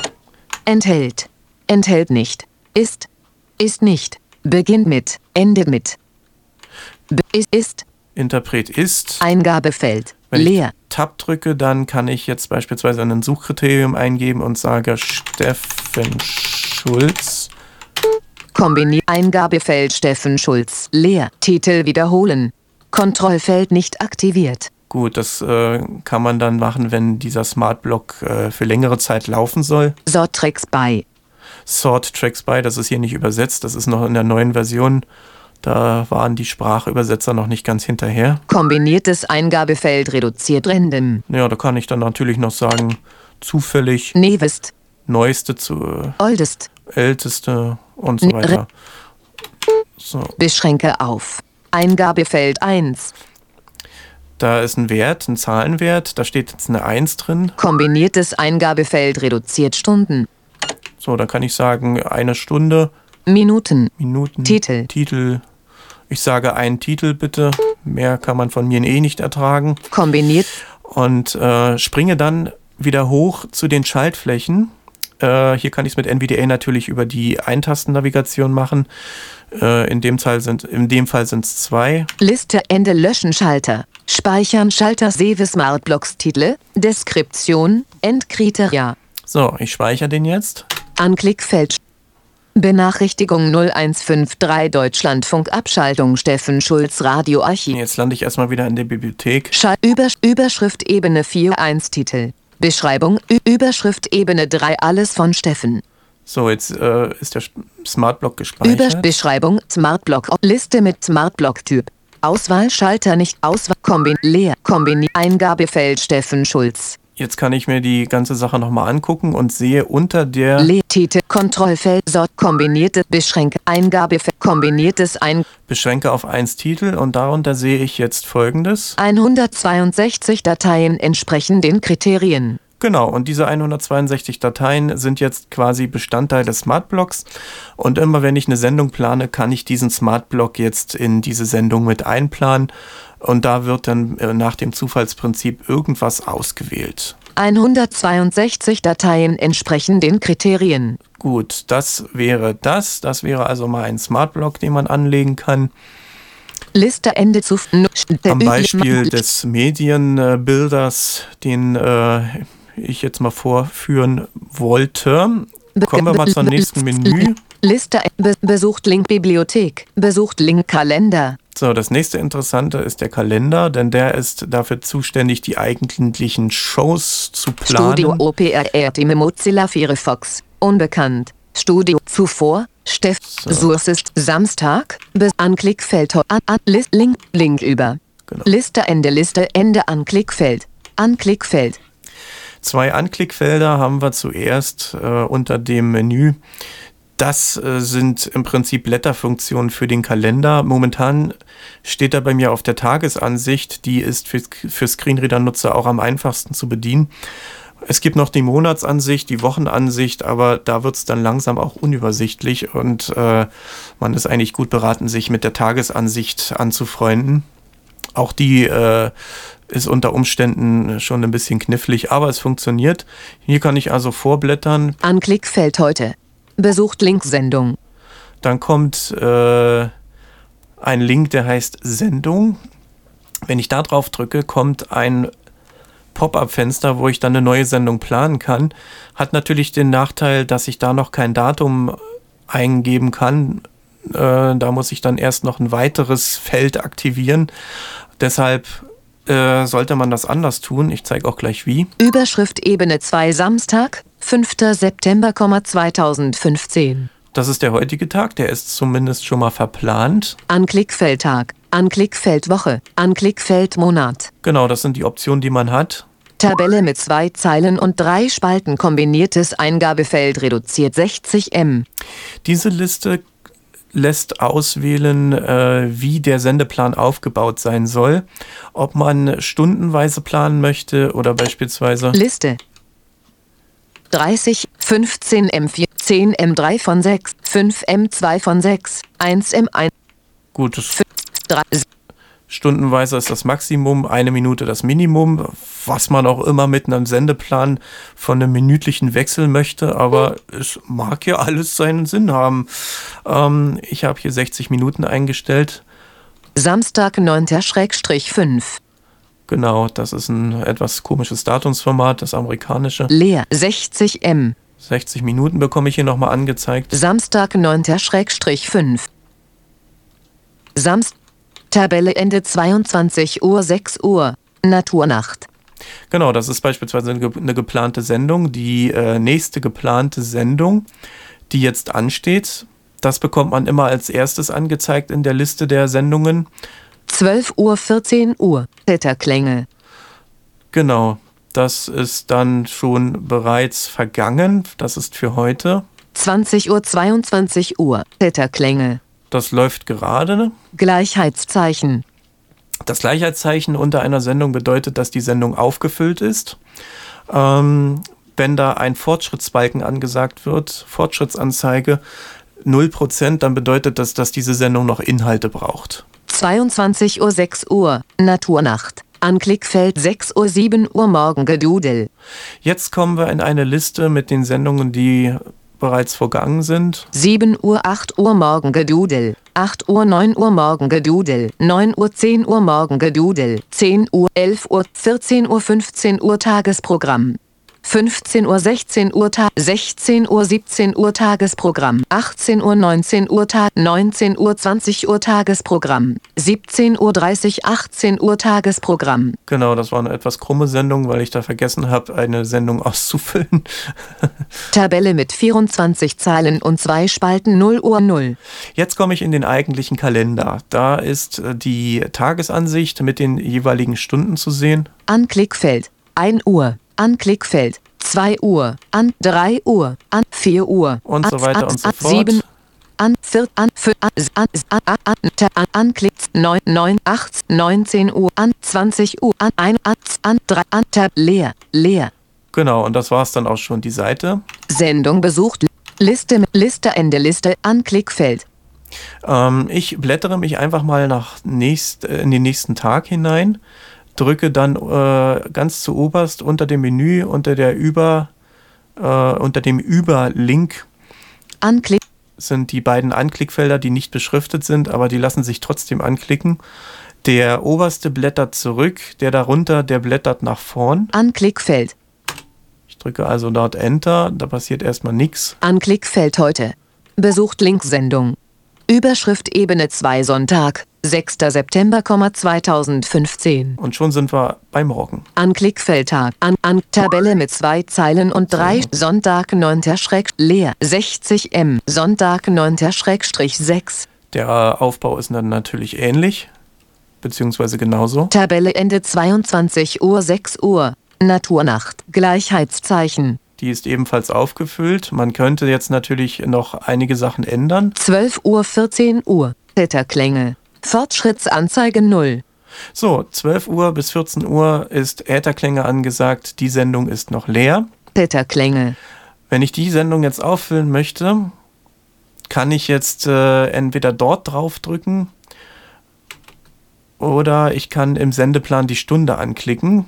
Enthält. Enthält nicht. Ist. Ist nicht. Beginnt mit. Endet mit. Be ist, ist. Interpret ist. Eingabefeld. Wenn Leer. ich Tab drücke, dann kann ich jetzt beispielsweise ein Suchkriterium eingeben und sage Steffen Schulz. Kombiniert. Eingabefeld Steffen Schulz. Leer. Titel wiederholen. Kontrollfeld nicht aktiviert. Gut, das äh, kann man dann machen, wenn dieser Smart Block äh, für längere Zeit laufen soll. Sortrex bei. Sort Tracks by, das ist hier nicht übersetzt, das ist noch in der neuen Version. Da waren die Sprachübersetzer noch nicht ganz hinterher. Kombiniertes Eingabefeld reduziert random. Ja, da kann ich dann natürlich noch sagen, zufällig, Nevest. neueste zu Oldest. älteste und so weiter. So, Beschränke auf. Eingabefeld 1. da ist ein Wert, ein Zahlenwert, da steht jetzt eine 1 drin. Kombiniertes Eingabefeld reduziert Stunden. So, dann kann ich sagen, eine Stunde, Minuten. Minuten, Titel. Titel. Ich sage einen Titel bitte. Mehr kann man von mir eh nicht ertragen. Kombiniert. und äh, springe dann wieder hoch zu den Schaltflächen. Äh, hier kann ich es mit NVDA natürlich über die Eintastennavigation machen. Äh, in dem Fall sind in dem Fall sind es zwei. Liste Ende Löschen Schalter. Speichern Schalter Save Smart Blocks Titel. Deskription. Endkriteria. So, ich speichere den jetzt. Anklickfeld. Benachrichtigung 0153 Deutschlandfunk Abschaltung Steffen Schulz Radioarchiv. Jetzt lande ich erstmal wieder in der Bibliothek. Schall Über Überschrift Ebene 4.1 Titel. Beschreibung Ü Überschrift Ebene 3 Alles von Steffen. So, jetzt äh, ist der Smartblock Über gespeichert. Beschreibung Smartblock Liste mit Smartblock Typ. Auswahl Schalter nicht Auswahl Kombin leer Kombini Eingabefeld Steffen Schulz. Jetzt kann ich mir die ganze Sache nochmal angucken und sehe unter der Titel Kontrollfeld Sort kombinierte Beschränke Eingabefeld kombiniertes ein Beschränke auf eins Titel und darunter sehe ich jetzt folgendes. 162 Dateien entsprechen den Kriterien. Genau, und diese 162 Dateien sind jetzt quasi Bestandteil des Smartblocks. Und immer wenn ich eine Sendung plane, kann ich diesen Smartblock jetzt in diese Sendung mit einplanen. Und da wird dann äh, nach dem Zufallsprinzip irgendwas ausgewählt. 162 Dateien entsprechen den Kriterien. Gut, das wäre das. Das wäre also mal ein Smartblock, den man anlegen kann. Liste Ende zu Am Beispiel des Medienbilders, den äh, ich jetzt mal vorführen wollte. Kommen wir mal zum nächsten Menü. Liste be besucht Link Bibliothek. Besucht Link Kalender. So, das nächste Interessante ist der Kalender, denn der ist dafür zuständig, die eigentlichen Shows zu planen. Studio OPR Team Mozilla Firefox. Unbekannt. Studio zuvor. Steff. Sources Samstag. Bis Anklickfeld. An, an, List, Link. Link über. Genau. Liste Ende Liste Ende Anklickfeld. Anklickfeld. Zwei Anklickfelder haben wir zuerst äh, unter dem Menü. Das äh, sind im Prinzip Blätterfunktionen für den Kalender. Momentan steht er bei mir auf der Tagesansicht. Die ist für, für Screenreader-Nutzer auch am einfachsten zu bedienen. Es gibt noch die Monatsansicht, die Wochenansicht, aber da wird es dann langsam auch unübersichtlich und äh, man ist eigentlich gut beraten, sich mit der Tagesansicht anzufreunden. Auch die äh, ist unter Umständen schon ein bisschen knifflig, aber es funktioniert. Hier kann ich also vorblättern. Anklickfeld heute. Besucht Link-Sendung. Dann kommt äh, ein Link, der heißt Sendung. Wenn ich da drauf drücke, kommt ein Pop-up-Fenster, wo ich dann eine neue Sendung planen kann. Hat natürlich den Nachteil, dass ich da noch kein Datum eingeben kann. Äh, da muss ich dann erst noch ein weiteres Feld aktivieren. Deshalb äh, sollte man das anders tun. Ich zeige auch gleich wie. Überschrift Ebene 2 Samstag, 5. September 2015. Das ist der heutige Tag, der ist zumindest schon mal verplant. Anklickfeldtag, Anklickfeldwoche, Anklickfeldmonat. Genau, das sind die Optionen, die man hat. Tabelle mit zwei Zeilen und drei Spalten kombiniertes Eingabefeld reduziert 60 M. Diese Liste lässt auswählen, äh, wie der Sendeplan aufgebaut sein soll. Ob man stundenweise planen möchte oder beispielsweise Liste 30, 15 M4, 10 M3 von 6, 5 M2 von 6, 1 M1, gut, das 3, Stundenweise ist das Maximum, eine Minute das Minimum, was man auch immer mit einem Sendeplan von einem minütlichen Wechsel möchte, aber es mag ja alles seinen Sinn haben. Ähm, ich habe hier 60 Minuten eingestellt. Samstag 9-5, Genau, das ist ein etwas komisches Datumsformat, das amerikanische. leer 60 M. 60 Minuten bekomme ich hier nochmal angezeigt. Samstag 9-5. Samst Tabelle Ende 22 Uhr 6 Uhr. Naturnacht. Genau, das ist beispielsweise eine geplante Sendung. Die äh, nächste geplante Sendung, die jetzt ansteht, das bekommt man immer als erstes angezeigt in der Liste der Sendungen. 12 Uhr 14 Uhr. Zitterklänge. Genau, das ist dann schon bereits vergangen. Das ist für heute. 20 Uhr 22 Uhr. Zitterklänge. Das läuft gerade. Gleichheitszeichen. Das Gleichheitszeichen unter einer Sendung bedeutet, dass die Sendung aufgefüllt ist. Ähm, wenn da ein Fortschrittsbalken angesagt wird, Fortschrittsanzeige 0%, dann bedeutet das, dass diese Sendung noch Inhalte braucht. 22 Uhr 6 Uhr. Naturnacht. Anklickfeld 6 Uhr 7 Uhr Morgengedudel. Jetzt kommen wir in eine Liste mit den Sendungen, die bereits vergangen sind. 7 Uhr 8 Uhr Morgengedudel. 8 Uhr 9 Uhr Morgengedudel. 9 Uhr 10 Uhr Morgengedudel. 10 Uhr 11 Uhr 14 Uhr 15 Uhr Tagesprogramm. 15 Uhr 16 Uhr Tag 16 Uhr 17 Uhr Tagesprogramm 18 Uhr 19 Uhr Tag 19 Uhr 20 Uhr Tagesprogramm 17 Uhr 30 18 Uhr Tagesprogramm Genau, das war eine etwas krumme Sendung, weil ich da vergessen habe, eine Sendung auszufüllen. Tabelle mit 24 Zeilen und zwei Spalten 0 Uhr 0 Jetzt komme ich in den eigentlichen Kalender. Da ist äh, die Tagesansicht mit den jeweiligen Stunden zu sehen. Anklickfeld 1 Uhr Anklickfeld 2 Uhr. An 3 Uhr. An 4 Uhr. Und an, so weiter an, und so an, fort. 7 an 4 an 5 an an an an an an Anklick 9 9 8 19 Uhr. An 20 Uhr. An 1 an an 3 an Tab leer leer. Genau, und das war es dann auch schon, die Seite. Sendung besucht. Liste Liste Ende Liste. Anklickfeld Ähm, ich blättere mich einfach mal nach nächst, äh, in den nächsten Tag hinein, drücke dann äh, ganz zu oberst unter dem Menü, unter der Über, äh, unter dem Über-Link Anklick sind die beiden Anklickfelder, die nicht beschriftet sind, aber die lassen sich trotzdem anklicken. Der oberste blättert zurück, der darunter, der blättert nach vorn. Anklickfeld Ich drücke also dort Enter, da passiert erstmal nichts. Anklickfeld heute besucht Linksendung Überschrift Ebene 2 Sonntag 6. September 2015 Und schon sind wir beim Rocken. Anklickfeldtag. An, an Tabelle mit zwei Zeilen und drei. Sonntag 9. Schräg leer. 60 M. Sonntag 9. Schrägstrich 6. Der Aufbau ist dann natürlich ähnlich, beziehungsweise genauso. Tabelle Ende 22 Uhr 6 Uhr. Naturnacht. Gleichheitszeichen. Die ist ebenfalls aufgefüllt. Man könnte jetzt natürlich noch einige Sachen ändern. 12 Uhr 14 Uhr. Zitterklänge. Fortschrittsanzeige 0. So, 12 Uhr bis 14 Uhr ist Ätherklänge angesagt. Die Sendung ist noch leer. Zitterklänge. Wenn ich die Sendung jetzt auffüllen möchte, kann ich jetzt äh, entweder dort draufdrücken oder ich kann im Sendeplan die Stunde anklicken.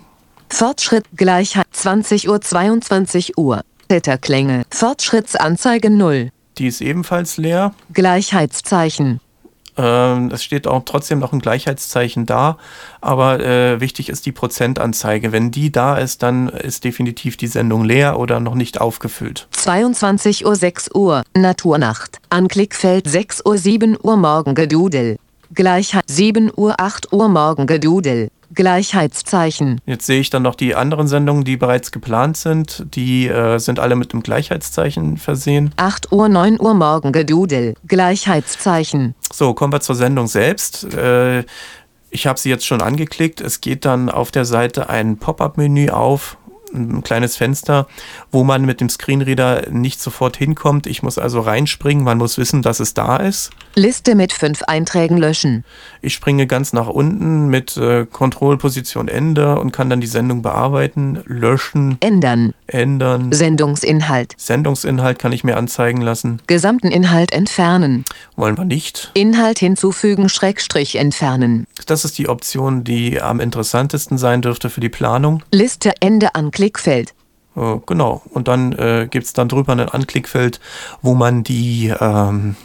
Fortschritt Gleichheit 20 Uhr 22 Uhr. Zitterklänge. Fortschrittsanzeige 0. Die ist ebenfalls leer. Gleichheitszeichen. Ähm, es steht auch trotzdem noch ein Gleichheitszeichen da, aber äh, wichtig ist die Prozentanzeige. Wenn die da ist, dann ist definitiv die Sendung leer oder noch nicht aufgefüllt. 22 Uhr 6 Uhr. Naturnacht. Anklickfeld 6 Uhr 7 Uhr Morgengedudel. Gleichheit 7 Uhr 8 Uhr Morgengedudel. Gleichheitszeichen. Jetzt sehe ich dann noch die anderen Sendungen, die bereits geplant sind. Die äh, sind alle mit dem Gleichheitszeichen versehen. 8 Uhr, 9 Uhr Morgengedudel. Gleichheitszeichen. So, kommen wir zur Sendung selbst. Äh, ich habe sie jetzt schon angeklickt. Es geht dann auf der Seite ein Pop-up-Menü auf ein kleines Fenster, wo man mit dem Screenreader nicht sofort hinkommt. Ich muss also reinspringen, man muss wissen, dass es da ist. Liste mit fünf Einträgen löschen. Ich springe ganz nach unten mit äh, Kontrollposition Ende und kann dann die Sendung bearbeiten, löschen, Ändern. Ändern. Sendungsinhalt. Sendungsinhalt kann ich mir anzeigen lassen. Gesamten Inhalt entfernen. Wollen wir nicht. Inhalt hinzufügen, Schrägstrich entfernen. Das ist die Option, die am interessantesten sein dürfte für die Planung. Liste Ende an Klickfeld. Äh, genau. Und dann äh, gibt es dann drüber ein Anklickfeld, wo man die ähm,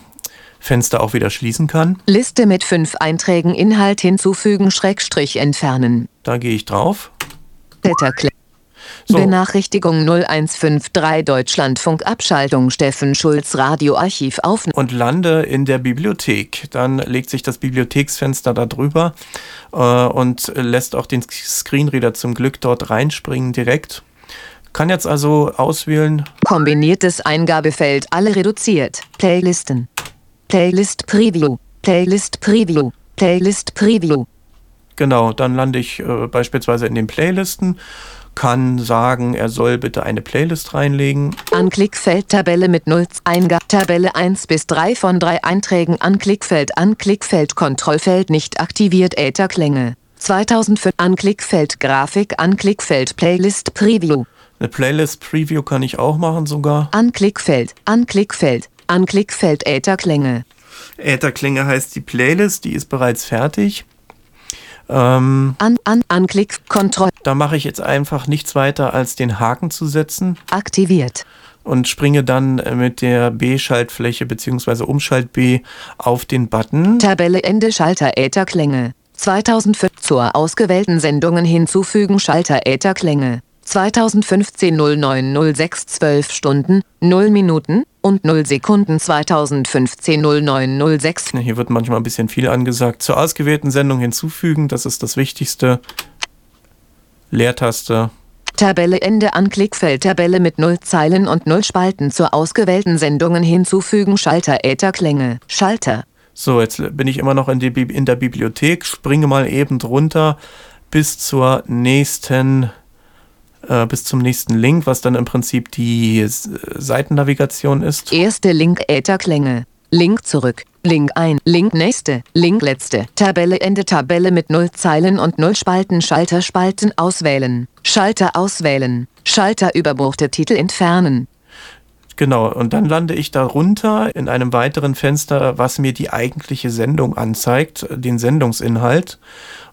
Fenster auch wieder schließen kann. Liste mit fünf Einträgen Inhalt hinzufügen, Schrägstrich entfernen. Da gehe ich drauf. Blätterklick. So. Benachrichtigung 0153 Deutschlandfunk Abschaltung Steffen Schulz Radioarchiv auf. und lande in der Bibliothek. Dann legt sich das Bibliotheksfenster da drüber äh, und lässt auch den Screenreader zum Glück dort reinspringen direkt. Kann jetzt also auswählen, Kombiniertes Eingabefeld alle reduziert. Playlisten. Playlist Preview. Playlist Preview. Playlist Preview. genau, dann lande ich äh, beispielsweise in den Playlisten, kann sagen, er soll bitte eine Playlist reinlegen. Anklickfeld Tabelle mit 0 Eingabe Tabelle 1 bis 3 von 3 Einträgen Anklickfeld Anklickfeld Kontrollfeld nicht aktiviert Ätherklänge 2005 Anklickfeld Grafik Anklickfeld Playlist Preview Eine Playlist Preview kann ich auch machen sogar. Anklickfeld Anklickfeld Anklickfeld Ätherklänge Ätherklinge heißt die Playlist, die ist bereits fertig. Ähm, An An Anklick Kontroll da mache ich jetzt einfach nichts weiter als den Haken zu setzen. aktiviert und springe dann äh, mit der B-Schaltfläche bzw. Umschalt-B auf den Button. Tabelle Ende Schalter Ätherklänge 2005 zur ausgewählten Sendungen hinzufügen Schalter Ätherklänge 2015 0906 12 Stunden 0 Minuten und 0 Sekunden 2015 0906 Hier wird manchmal ein bisschen viel angesagt. Zur ausgewählten Sendung hinzufügen, das ist das Wichtigste. Leertaste. Tabelle Ende Anklickfeld Tabelle mit 0 Zeilen und 0 Spalten zur ausgewählten Sendungen hinzufügen Schalter Ätherklänge Schalter So, jetzt bin ich immer noch in, in der Bibliothek, springe mal eben drunter bis zur nächsten, äh, bis zum nächsten Link, was dann im Prinzip die Seitennavigation ist. Erste Link Ätherklänge. Link zurück. Link ein. Link nächste. Link letzte. Tabelle Ende Tabelle mit 0 Zeilen und 0 Spalten. Schalter Spalten auswählen. Schalter auswählen. Schalter überbuchte Titel entfernen. Genau, und dann lande ich darunter in einem weiteren Fenster, was mir die eigentliche Sendung anzeigt, den Sendungsinhalt.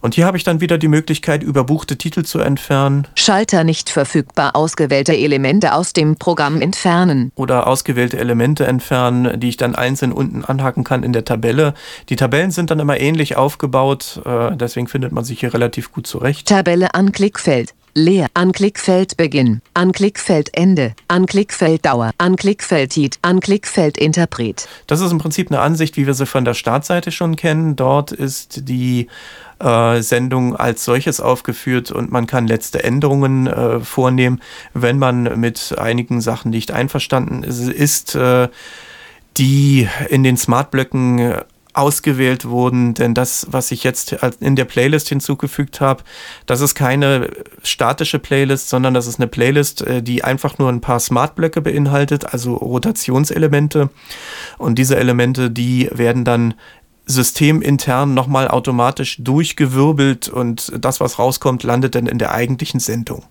Und hier habe ich dann wieder die Möglichkeit, überbuchte Titel zu entfernen Schalter nicht verfügbar. Ausgewählte Elemente aus dem Programm entfernen. oder ausgewählte Elemente entfernen, die ich dann einzeln unten anhaken kann in der Tabelle. Die Tabellen sind dann immer ähnlich aufgebaut, äh, deswegen findet man sich hier relativ gut zurecht. Tabelle Anklickfeld. Leer. Anklickfeld Beginn. Anklickfeld Ende. Anklickfeld Dauer. Anklickfeld Tit. Anklickfeld Interpret. Das ist im Prinzip eine Ansicht, wie wir sie von der Startseite schon kennen. Dort ist die äh, Sendung als solches aufgeführt und man kann letzte Änderungen äh, vornehmen, wenn man mit einigen Sachen nicht einverstanden ist. ist äh, die in den Smartblöcken äh, ausgewählt wurden, denn das, was ich jetzt in der Playlist hinzugefügt habe, das ist keine statische Playlist, sondern das ist eine Playlist, äh, die einfach nur ein paar Smartblöcke beinhaltet, also Rotationselemente. Und diese Elemente, die werden dann systemintern nochmal automatisch durchgewirbelt und das, was rauskommt, landet dann in der eigentlichen Sendung.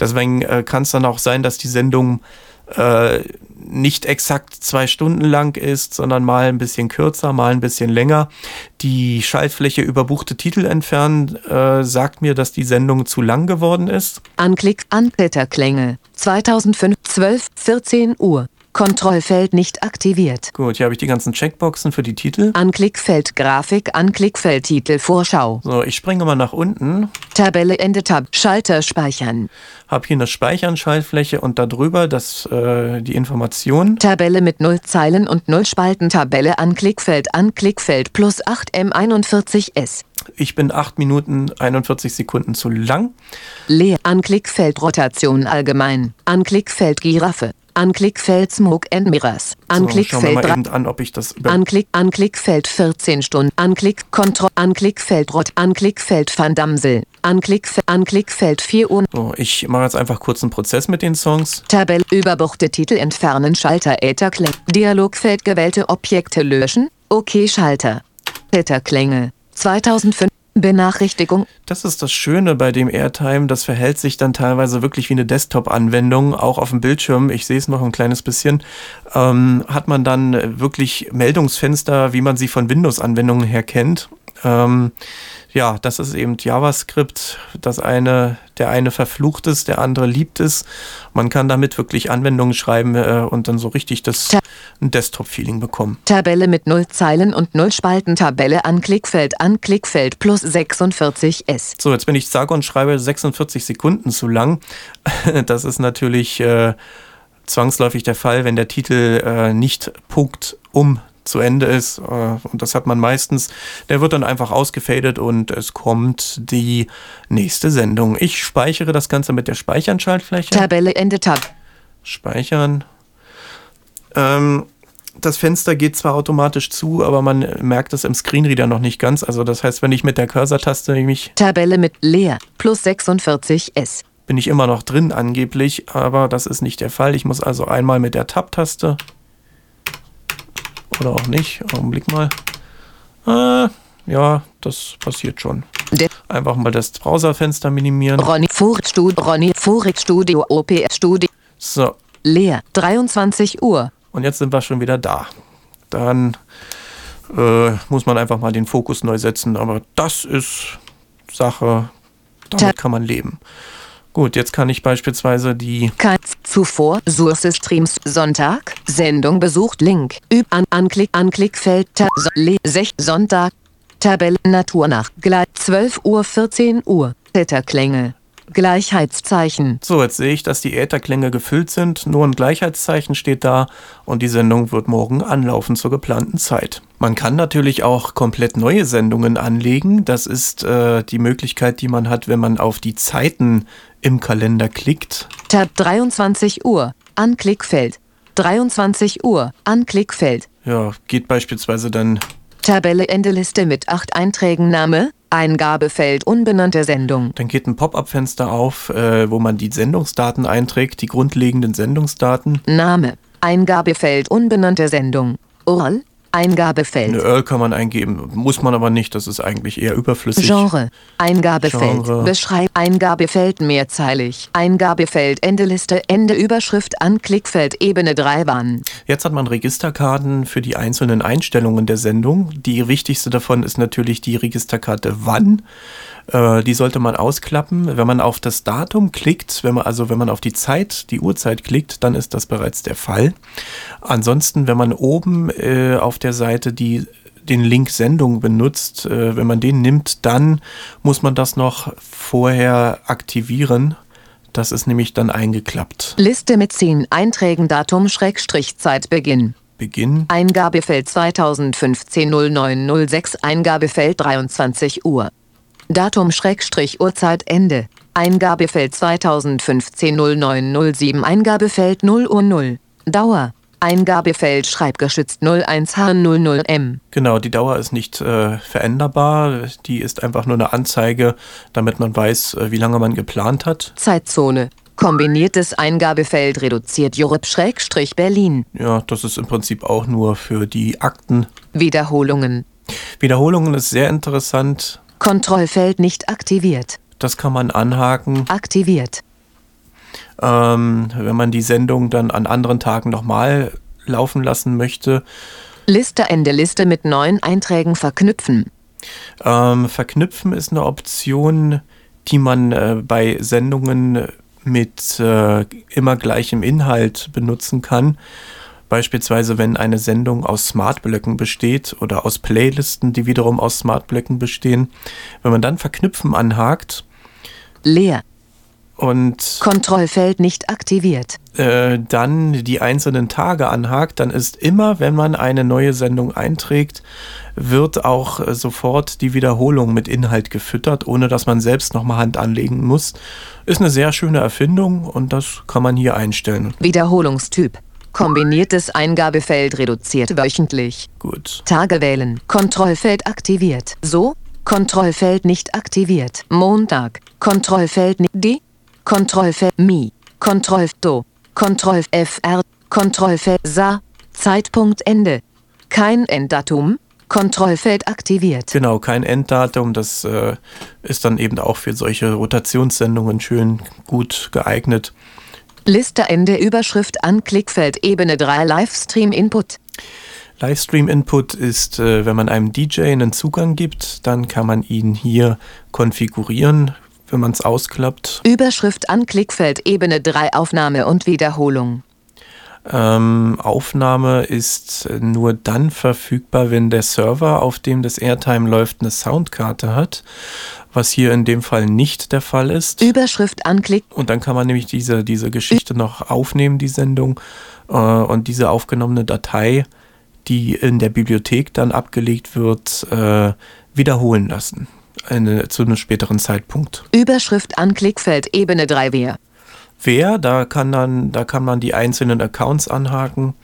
Deswegen äh, kann es dann auch sein, dass die Sendung äh, nicht exakt zwei Stunden lang ist, sondern mal ein bisschen kürzer, mal ein bisschen länger. Die Schaltfläche überbuchte Titel entfernen äh, sagt mir, dass die Sendung zu lang geworden ist. Anklick Anblätterklänge. 2005 12 14 Uhr. Kontrollfeld nicht aktiviert. Gut, hier habe ich die ganzen Checkboxen für die Titel. Anklickfeld Grafik, Anklickfeld Titel Vorschau. So, ich springe mal nach unten, Tabelle Ende Tab. Schalter speichern. habe hier eine Speichern-Schaltfläche und darüber das, äh, die Information. Tabelle mit 0 Zeilen und 0 Spalten. Tabelle Anklickfeld Anklickfeld plus 8 M41S. Ich bin 8 Minuten 41 Sekunden zu lang. Leer. Anklickfeld Rotation allgemein. Anklickfeld Giraffe. Anklickfeld Smoke and Mirrors. So, Anklickfeld mal 3. eben an, ob ich das Anklick, Anklickfeld 14 Stunden. Anklick, Kontroll, Anklickfeld Rot, Anklickfeld Van Damsel. Anklickfeld, Anklickfeld 4 Uhr. So, ich mache jetzt einfach kurz einen Prozess mit den Songs. Tabelle, Überbuchte Titel entfernen, Schalter, Ätherklänge. Dialogfeld, gewählte Objekte löschen. OK, Schalter. Ätherklänge. 2005. Benachrichtigung. Das ist das Schöne bei dem Airtime. Das verhält sich dann teilweise wirklich wie eine Desktop-Anwendung, auch auf dem Bildschirm. Ich sehe es noch ein kleines bisschen. Ähm, hat man dann wirklich Meldungsfenster, wie man sie von Windows-Anwendungen her kennt. Ähm, ja, das ist eben JavaScript. Das eine, der eine verflucht es, der andere liebt es. Man kann damit wirklich Anwendungen schreiben äh, und dann so richtig das Desktop-Feeling bekommen. Tabelle mit 0 Zeilen und 0 Spalten. Tabelle Anklickfeld, Anklickfeld plus 46S. So, jetzt bin ich sage und schreibe 46 Sekunden zu lang. Das ist natürlich äh, zwangsläufig der Fall, wenn der Titel äh, nicht Punkt um zu Ende ist. Äh, und das hat man meistens. Der wird dann einfach ausgefadet und es kommt die nächste Sendung. Ich speichere das Ganze mit der Speichern-Schaltfläche. Tabelle Ende Tab. Speichern. Ähm, das Fenster geht zwar automatisch zu, aber man merkt es im Screenreader noch nicht ganz. Also das heißt, wenn ich mit der Cursor-Taste mich Tabelle mit leer plus 46S. bin ich immer noch drin angeblich, aber das ist nicht der Fall. Ich muss also einmal mit der Tab-Taste oder auch nicht. Augenblick mal. Äh, ja, das passiert schon. Einfach mal das Browserfenster minimieren. Ronny Vorig Studio, Ronny Vorig Studio, OPS Studio. So, Leer. 23 Uhr. und jetzt sind wir schon wieder da. Dann äh, muss man einfach mal den Fokus neu setzen, aber das ist Sache, damit kann man leben. Gut, jetzt kann ich beispielsweise die Kein zuvor Source Streams Sonntag Sendung besucht Link Üb an Anklick Anklickfeld so, 6 Sonntag Tabelle Natur nach gleich 12 Uhr 14 Uhr Täterklänge Gleichheitszeichen So, jetzt sehe ich, dass die Ätherklänge gefüllt sind, nur ein Gleichheitszeichen steht da und die Sendung wird morgen anlaufen zur geplanten Zeit. Man kann natürlich auch komplett neue Sendungen anlegen. Das ist äh, die Möglichkeit, die man hat, wenn man auf die Zeiten im Kalender klickt. Tab 23 Uhr Anklickfeld 23 Uhr Anklickfeld Ja, geht beispielsweise dann, Tabelle Ende Liste mit 8 Einträgen Name Eingabefeld unbenannte Sendung dann geht ein Pop-up-Fenster auf, äh, wo man die Sendungsdaten einträgt, die grundlegenden Sendungsdaten. Name Eingabefeld unbenannte Sendung Oral Eingabefeld Eine Earl kann man eingeben, muss man aber nicht, das ist eigentlich eher überflüssig. Genre. Eingabefeld. Genre. Beschreib. Eingabefeld mehrzeilig. Eingabefeld. Ende Liste. Ende Überschrift. Anklickfeld. Ebene 3 Wann. Jetzt hat man Registerkarten für die einzelnen Einstellungen der Sendung. Die wichtigste davon ist natürlich die Registerkarte Wann. Äh, die sollte man ausklappen. Wenn man auf das Datum klickt, wenn man also wenn man auf die Zeit, die Uhrzeit klickt, dann ist das bereits der Fall. Ansonsten, wenn man oben äh, auf der Seite die den Link Sendung benutzt, äh, wenn man den nimmt, dann muss man das noch vorher aktivieren. Das ist nämlich dann eingeklappt. Liste mit 10 Einträgen. Datum Schrägstrich Zeitbeginn. Beginn. Eingabefeld 2015 0906. Eingabefeld 23 Uhr. Datum Schrägstrich Uhrzeit Ende. Eingabefeld 2015 0907. Eingabefeld 0 Uhr 0. Dauer. Eingabefeld schreibgeschützt 01H00M. Genau, die Dauer ist nicht äh, veränderbar. Die ist einfach nur eine Anzeige, damit man weiß, äh, wie lange man geplant hat. Zeitzone. Kombiniertes Eingabefeld reduziert Europe-Berlin. Ja, das ist im Prinzip auch nur für die Akten. Wiederholungen. Wiederholungen ist sehr interessant. Kontrollfeld nicht aktiviert. Das kann man anhaken. Aktiviert. Ähm, wenn man die Sendung dann an anderen Tagen nochmal laufen lassen möchte. Liste Ende Liste mit neun Einträgen verknüpfen. Ähm, verknüpfen ist eine Option, die man äh, bei Sendungen mit äh, immer gleichem Inhalt benutzen kann. Beispielsweise, wenn eine Sendung aus Smartblöcken besteht oder aus Playlisten, die wiederum aus Smartblöcken bestehen. Wenn man dann Verknüpfen anhakt Leer. und Kontrollfeld nicht aktiviert. äh, dann die einzelnen Tage anhakt, dann ist immer, wenn man eine neue Sendung einträgt, wird auch äh, sofort die Wiederholung mit Inhalt gefüttert, ohne dass man selbst nochmal Hand anlegen muss. Ist eine sehr schöne Erfindung und das kann man hier einstellen. Wiederholungstyp. Kombiniertes Eingabefeld reduziert wöchentlich. Gut. Tage wählen. Kontrollfeld aktiviert. So. Kontrollfeld nicht aktiviert. Montag. Kontrollfeld nicht. D. Kontrollfeld Mi. Kontroll Do. Kontroll FR. Kontrollfeld Sa. Zeitpunkt Ende. Kein Enddatum. Kontrollfeld aktiviert. Genau, kein Enddatum. Das äh, ist dann eben auch für solche Rotationssendungen schön gut geeignet. Liste Ende Überschrift an Klickfeld Ebene 3 Livestream Input. Livestream-Input ist, äh, wenn man einem DJ einen Zugang gibt, dann kann man ihn hier konfigurieren, wenn man es ausklappt. Überschrift an Klickfeld Ebene 3 Aufnahme und Wiederholung. Ähm, Aufnahme ist äh, nur dann verfügbar, wenn der Server, auf dem das Airtime läuft, eine Soundkarte hat, was hier in dem Fall nicht der Fall ist. Überschrift an Klick. Und dann kann man nämlich diese, diese Geschichte noch aufnehmen, die Sendung, äh, und diese aufgenommene Datei, die in der Bibliothek dann abgelegt wird, äh, wiederholen lassen. Eine, zu einem späteren Zeitpunkt. Überschrift an Klickfeld Ebene 3 Wer. Wer, da kann dann, da kann man die einzelnen Accounts anhaken,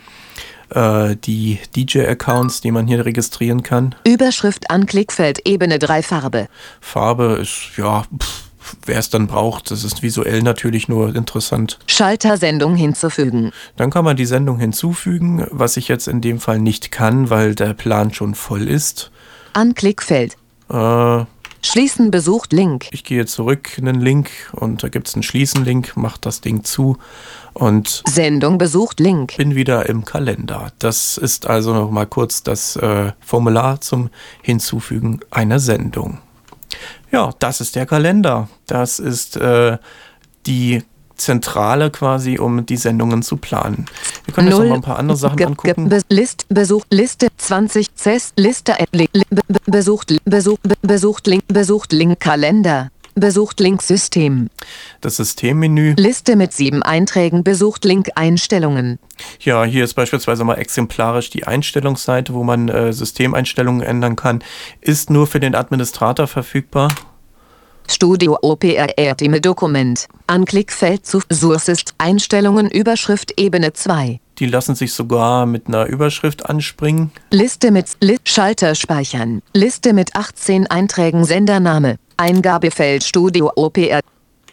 äh, die DJ-Accounts, die man hier registrieren kann. Überschrift an Klickfeld Ebene 3 Farbe. Farbe ist, ja, wer es dann braucht, das ist visuell natürlich nur interessant. Schalter Sendung hinzufügen. Dann kann man die Sendung hinzufügen, was ich jetzt in dem Fall nicht kann, weil der Plan schon voll ist. An Klickfeld. Äh, Schließen besucht Link. ich gehe zurück in den Link und da gibt es einen Schließen-Link, mache das Ding zu und Sendung besucht Link. bin wieder im Kalender. Das ist also noch mal kurz das äh, Formular zum Hinzufügen einer Sendung. Ja, das ist der Kalender. Das ist äh, die Zentrale quasi, um die Sendungen zu planen. Wir können jetzt noch mal ein paar andere Sachen angucken. List, Besucht, Liste, 20, CES, Liste, äh, Besucht, Besucht, Be- Besucht, Link, Besucht, Link, Kalender. Besucht, Link, System. Das Systemmenü. Liste mit sieben Einträgen, Besucht, Link, Einstellungen. Ja, hier ist beispielsweise mal exemplarisch die Einstellungsseite, wo man äh, Systemeinstellungen ändern kann. Ist nur für den Administrator verfügbar. Studio OPR Team Dokument. Anklickfeld zu Sources, Einstellungen, Überschrift, Ebene 2. Die lassen sich sogar mit einer Überschrift anspringen. Liste mit Li Schalter speichern. Liste mit 18 Einträgen Sendername. Eingabefeld Studio OPR.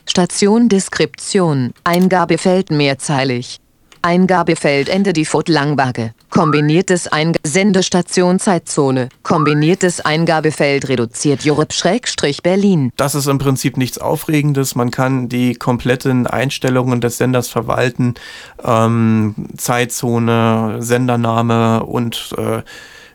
Station Deskription. Eingabefeld mehrzeilig. Eingabefeld Ende Default Langbage. Kombiniertes Einga Sendestation Zeitzone. Kombiniertes Eingabefeld reduziert Europe-Berlin. Das ist im Prinzip nichts Aufregendes. Man kann die kompletten Einstellungen des Senders verwalten. Ähm, Zeitzone, Sendername und äh,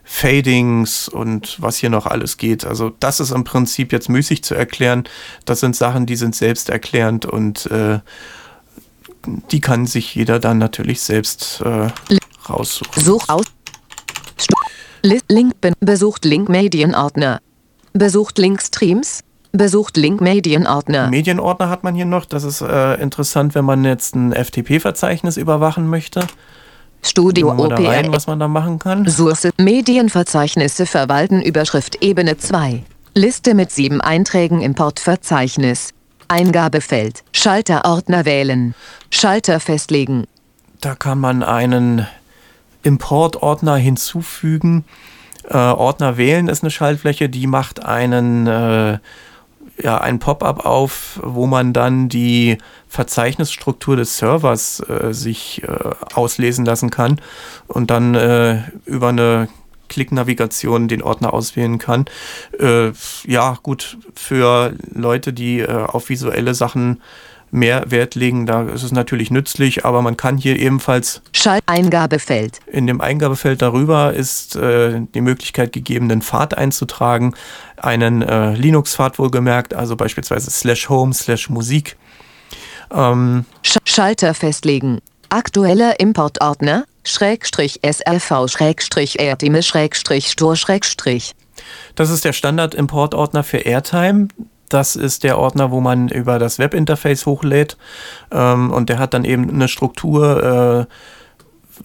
Fadings und was hier noch alles geht. Also das ist im Prinzip jetzt müßig zu erklären. Das sind Sachen, die sind selbsterklärend und äh, die kann sich jeder dann natürlich selbst äh, raussuchen. Such aus. Link besucht Link Medienordner. Besucht Link Streams. Besucht Link Medienordner. Medienordner hat man hier noch. Das ist äh, interessant, wenn man jetzt ein FTP-Verzeichnis überwachen möchte. Studio rein, OPR. was man da machen kann. Source Medienverzeichnisse verwalten Überschrift Ebene 2. Liste mit sieben Einträgen Importverzeichnis. Eingabefeld. Schalterordner wählen. Schalter festlegen. Da kann man einen Importordner hinzufügen. Äh, Ordner wählen ist eine Schaltfläche, die macht einen, äh, ja, ein Pop-up auf, wo man dann die Verzeichnisstruktur des Servers äh, sich äh, auslesen lassen kann und dann äh, über eine Klicknavigation den Ordner auswählen kann. Äh, ja, gut, für Leute, die äh, auf visuelle Sachen mehr Wert legen, da ist es natürlich nützlich, aber man kann hier ebenfalls Schalteingabefeld. in dem Eingabefeld darüber ist äh, die Möglichkeit gegeben, einen Pfad einzutragen, einen äh, Linux-Pfad wohlgemerkt, also beispielsweise slash home, slash Musik. Ähm, Sch Schalter festlegen. Aktueller Importordner, Schrägstrich SRV Schrägstrich Airtime Schrägstrich Stor Schrägstrich. Das ist der Standard-Importordner für Airtime. Das ist der Ordner, wo man über das Webinterface hochlädt. Ähm, und der hat dann eben eine Struktur äh,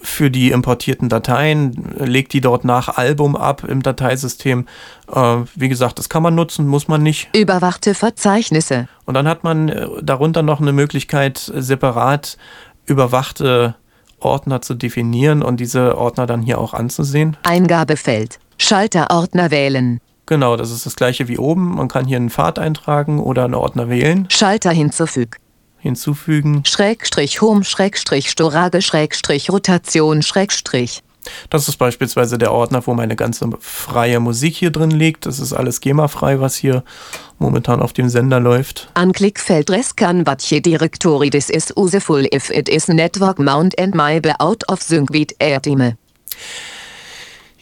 für die importierten Dateien, legt die dort nach Album ab im Dateisystem. Äh, wie gesagt, das kann man nutzen, muss man nicht. Überwachte Verzeichnisse. Und dann hat man äh, darunter noch eine Möglichkeit, separat überwachte Ordner zu definieren und diese Ordner dann hier auch anzusehen. Eingabefeld. Schalterordner wählen. Genau, das ist das gleiche wie oben. Man kann hier einen Pfad eintragen oder einen Ordner wählen, Schalter hinzufügen. hinzufügen. Schrägstrich Home Schrägstrich Storage Schrägstrich Rotation Schrägstrich. Das ist beispielsweise der Ordner, wo meine ganze freie Musik hier drin liegt. Das ist alles GEMA-frei, was hier momentan auf dem Sender läuft. Anklickfeld Rescan Vatje Directory This is useful if it is network mount and my out of sync with Airtime.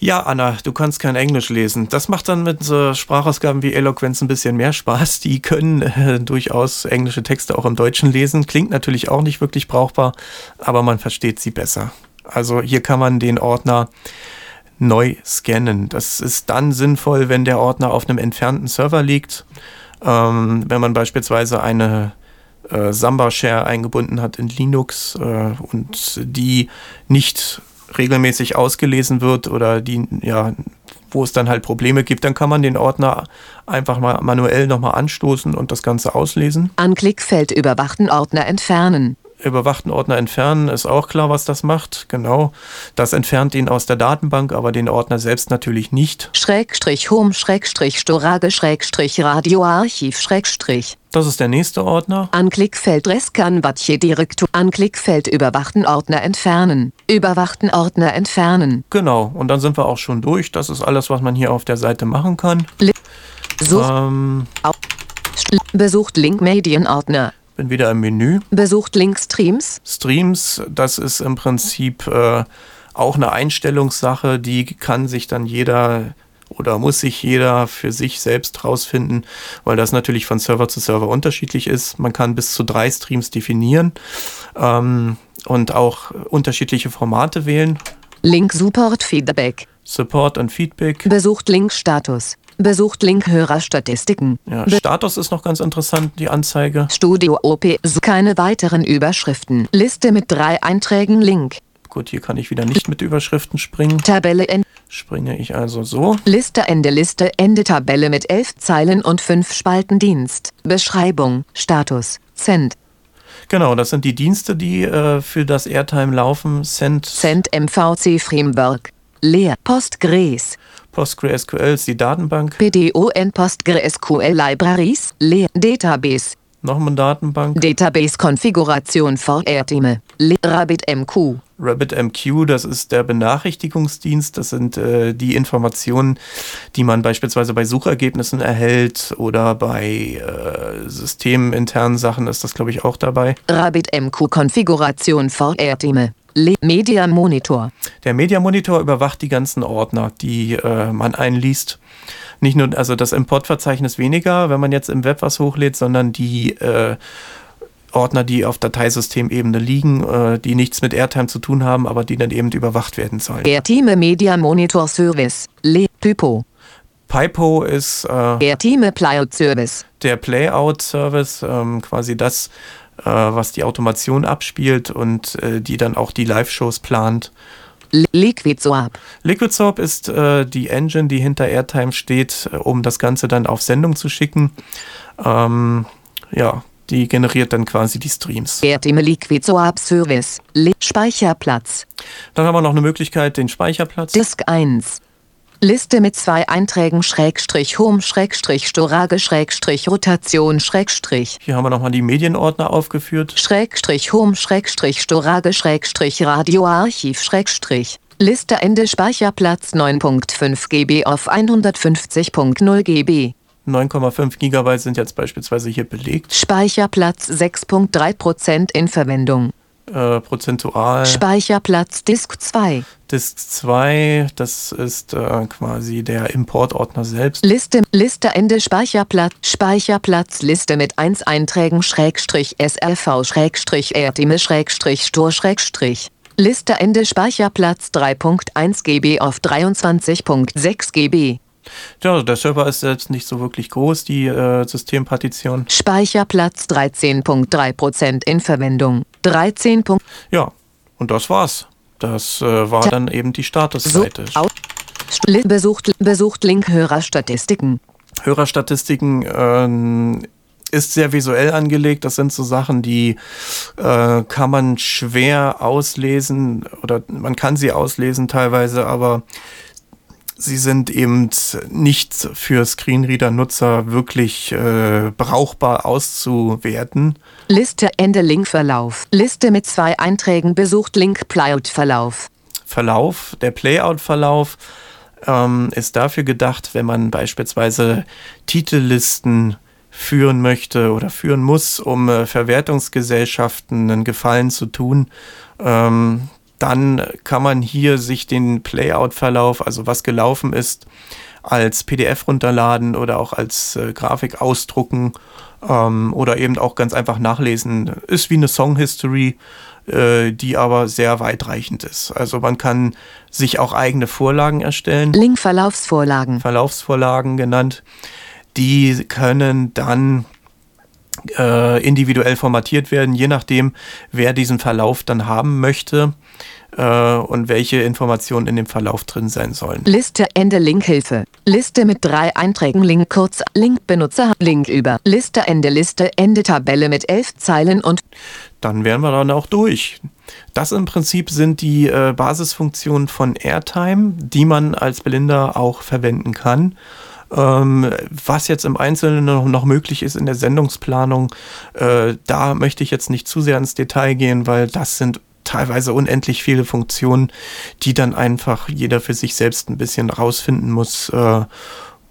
Ja, Anna, du kannst kein Englisch lesen. Das macht dann mit so Sprachausgaben wie Eloquenz ein bisschen mehr Spaß. Die können äh, durchaus englische Texte auch im Deutschen lesen. Klingt natürlich auch nicht wirklich brauchbar, aber man versteht sie besser. Also hier kann man den Ordner neu scannen. Das ist dann sinnvoll, wenn der Ordner auf einem entfernten Server liegt. Ähm, wenn man beispielsweise eine äh, Samba-Share eingebunden hat in Linux äh, und die nicht regelmäßig ausgelesen wird oder die, ja, wo es dann halt Probleme gibt, dann kann man den Ordner einfach mal manuell nochmal anstoßen und das Ganze auslesen. Anklickfeld überwachten Ordner entfernen. Überwachten Ordner entfernen ist auch klar, was das macht. Genau. Das entfernt ihn aus der Datenbank, aber den Ordner selbst natürlich nicht. Schrägstrich Home Schrägstrich Storage Schrägstrich Radioarchiv Schrägstrich. Das ist der nächste Ordner. Anklickfeld Rescan Vatje Direktor. Anklickfeld überwachten Ordner entfernen. Überwachten Ordner entfernen. Genau. Und dann sind wir auch schon durch. Das ist alles, was man hier auf der Seite machen kann. Such, Ähm, besucht Link Medienordner. Bin wieder im Menü. Besucht Link Streams. Streams, das ist im Prinzip äh, auch eine Einstellungssache, die kann sich dann jeder oder muss sich jeder für sich selbst rausfinden, weil das natürlich von Server zu Server unterschiedlich ist. Man kann bis zu drei Streams definieren ähm, und auch unterschiedliche Formate wählen. Link Support Feedback. Support und Feedback. Besucht Link Status. Besucht Link Hörerstatistiken. Ja, Status ist noch ganz interessant, die Anzeige. Studio OP. Keine weiteren Überschriften. Liste mit drei Einträgen Link. Gut, hier kann ich wieder nicht mit Überschriften springen. Tabelle Ende. Springe ich also so. Liste Ende Liste Ende Tabelle mit elf Zeilen und fünf Spalten Dienst. Beschreibung. Status. Send. Genau, das sind die Dienste, die äh, für das Airtime laufen. Send, Send MVC Framework. Leer. Postgres. PostgreSQL ist die Datenbank. PDON PostgreSQL Libraries. Leer. Database. Noch eine Datenbank. Database Konfiguration for Airtime. Le RabbitMQ. RabbitMQ, das ist der Benachrichtigungsdienst. Das sind äh, die Informationen, die man beispielsweise bei Suchergebnissen erhält oder bei äh, systeminternen Sachen ist das, glaube ich, auch dabei. RabbitMQ Konfiguration for Airtime. Le Media Monitor. Der Media Monitor überwacht die ganzen Ordner, die äh, man einliest. Nicht nur, also das Importverzeichnis weniger, wenn man jetzt im Web was hochlädt, sondern die äh, Ordner, die auf Dateisystemebene liegen, äh, die nichts mit Airtime zu tun haben, aber die dann eben überwacht werden sollen. Airtime Media Monitor Service. Le Typo. Pipo ist äh, Airtime Playout Service. der Playout-Service, ähm, quasi das, äh, was die Automation abspielt und äh, die dann auch die Live-Shows plant. Li- Liquid Swap. Liquid Soap ist äh, die Engine, die hinter Airtime steht, äh, um das Ganze dann auf Sendung zu schicken. Ähm, ja, die generiert dann quasi die Streams. Airtime Liquid Swap Service. Le Speicherplatz. Dann haben wir noch eine Möglichkeit, den Speicherplatz. Disk 1. Liste mit zwei Einträgen Schrägstrich Home Schrägstrich Storage Schrägstrich Rotation Schrägstrich. Hier haben wir nochmal die Medienordner aufgeführt. Schrägstrich Home Schrägstrich Storage Schrägstrich Radioarchiv Schrägstrich. Liste Ende Speicherplatz 9.5 GB auf 150.0 GB. 9,5 Gigabyte sind jetzt beispielsweise hier belegt. Speicherplatz 6.3% in Verwendung. Äh, prozentual. Speicherplatz Disk 2. Disk 2, das ist äh, quasi der Importordner selbst. Liste, Liste Ende Speicherplatz, Speicherplatz Liste mit 1 Einträgen Schrägstrich SLV Schrägstrich RTME Schrägstrich Stor Schrägstrich. Liste Ende Speicherplatz 3.1 GB auf 23.6 GB. Ja, der Server ist selbst nicht so wirklich groß, die äh, Systempartition. Speicherplatz 13.3% in Verwendung. 13. Punkt- Ja, und das war's. Das äh, war dann eben die Statusseite. besucht, besucht Link Hörerstatistiken. Hörerstatistiken ähm, ist sehr visuell angelegt. Das sind so Sachen, die äh, kann man schwer auslesen oder man kann sie auslesen teilweise, aber sie sind eben nicht für Screenreader-Nutzer wirklich äh, brauchbar auszuwerten. Liste Ende Linkverlauf. Liste mit zwei Einträgen besucht Link Playout Verlauf. Verlauf, der Playout-Verlauf ähm, ist dafür gedacht, wenn man beispielsweise Titellisten führen möchte oder führen muss, um äh, Verwertungsgesellschaften einen Gefallen zu tun, ähm, dann kann man hier sich den Playout-Verlauf, also was gelaufen ist, als PDF runterladen oder auch als äh, Grafik ausdrucken ähm, oder eben auch ganz einfach nachlesen. Ist wie eine Song History, äh, die aber sehr weitreichend ist. Also man kann sich auch eigene Vorlagen erstellen. Link Verlaufsvorlagen. Verlaufsvorlagen genannt. Die können dann äh, individuell formatiert werden, je nachdem, wer diesen Verlauf dann haben möchte äh, und welche Informationen in dem Verlauf drin sein sollen. Liste Ende Linkhilfe. Liste mit drei Einträgen Link kurz Link Benutzer Link über. Liste Ende Liste Ende Tabelle mit elf Zeilen und Dann wären wir dann auch durch. Das im Prinzip sind die äh, Basisfunktionen von Airtime, die man als Blinder auch verwenden kann. Ähm, was jetzt im Einzelnen noch, noch möglich ist in der Sendungsplanung, äh, da möchte ich jetzt nicht zu sehr ins Detail gehen, weil das sind teilweise unendlich viele Funktionen, die dann einfach jeder für sich selbst ein bisschen rausfinden muss, äh,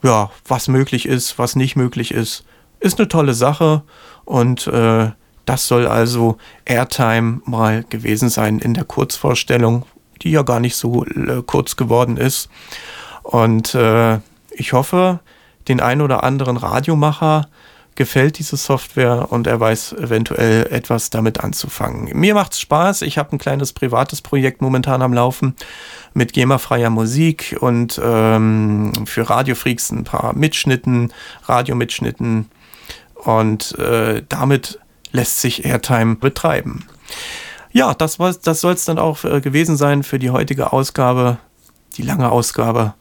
ja, was möglich ist, was nicht möglich ist. Ist eine tolle Sache und äh, das soll also Airtime mal gewesen sein in der Kurzvorstellung, die ja gar nicht so äh, kurz geworden ist. Und äh, ich hoffe, den ein oder anderen Radiomacher gefällt diese Software und er weiß eventuell etwas damit anzufangen. Mir macht's Spaß. Ich habe ein kleines privates Projekt momentan am Laufen mit GEMA-freier Musik und ähm, für Radiofreaks ein paar Mitschnitten, Radiomitschnitten und äh, damit lässt sich Airtime betreiben. Ja, das, das soll es dann auch äh, gewesen sein für die heutige Ausgabe, die lange Ausgabe.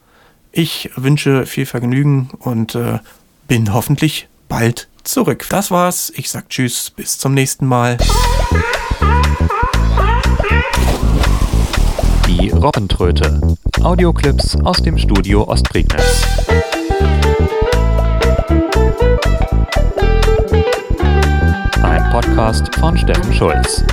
Ich wünsche viel Vergnügen und äh, bin hoffentlich bald zurück. Das war's. Ich sag Tschüss, bis zum nächsten Mal. Die Robbentröte. Audioclips aus dem Studio Ostprignitz. Ein Podcast von Steffen Schulz.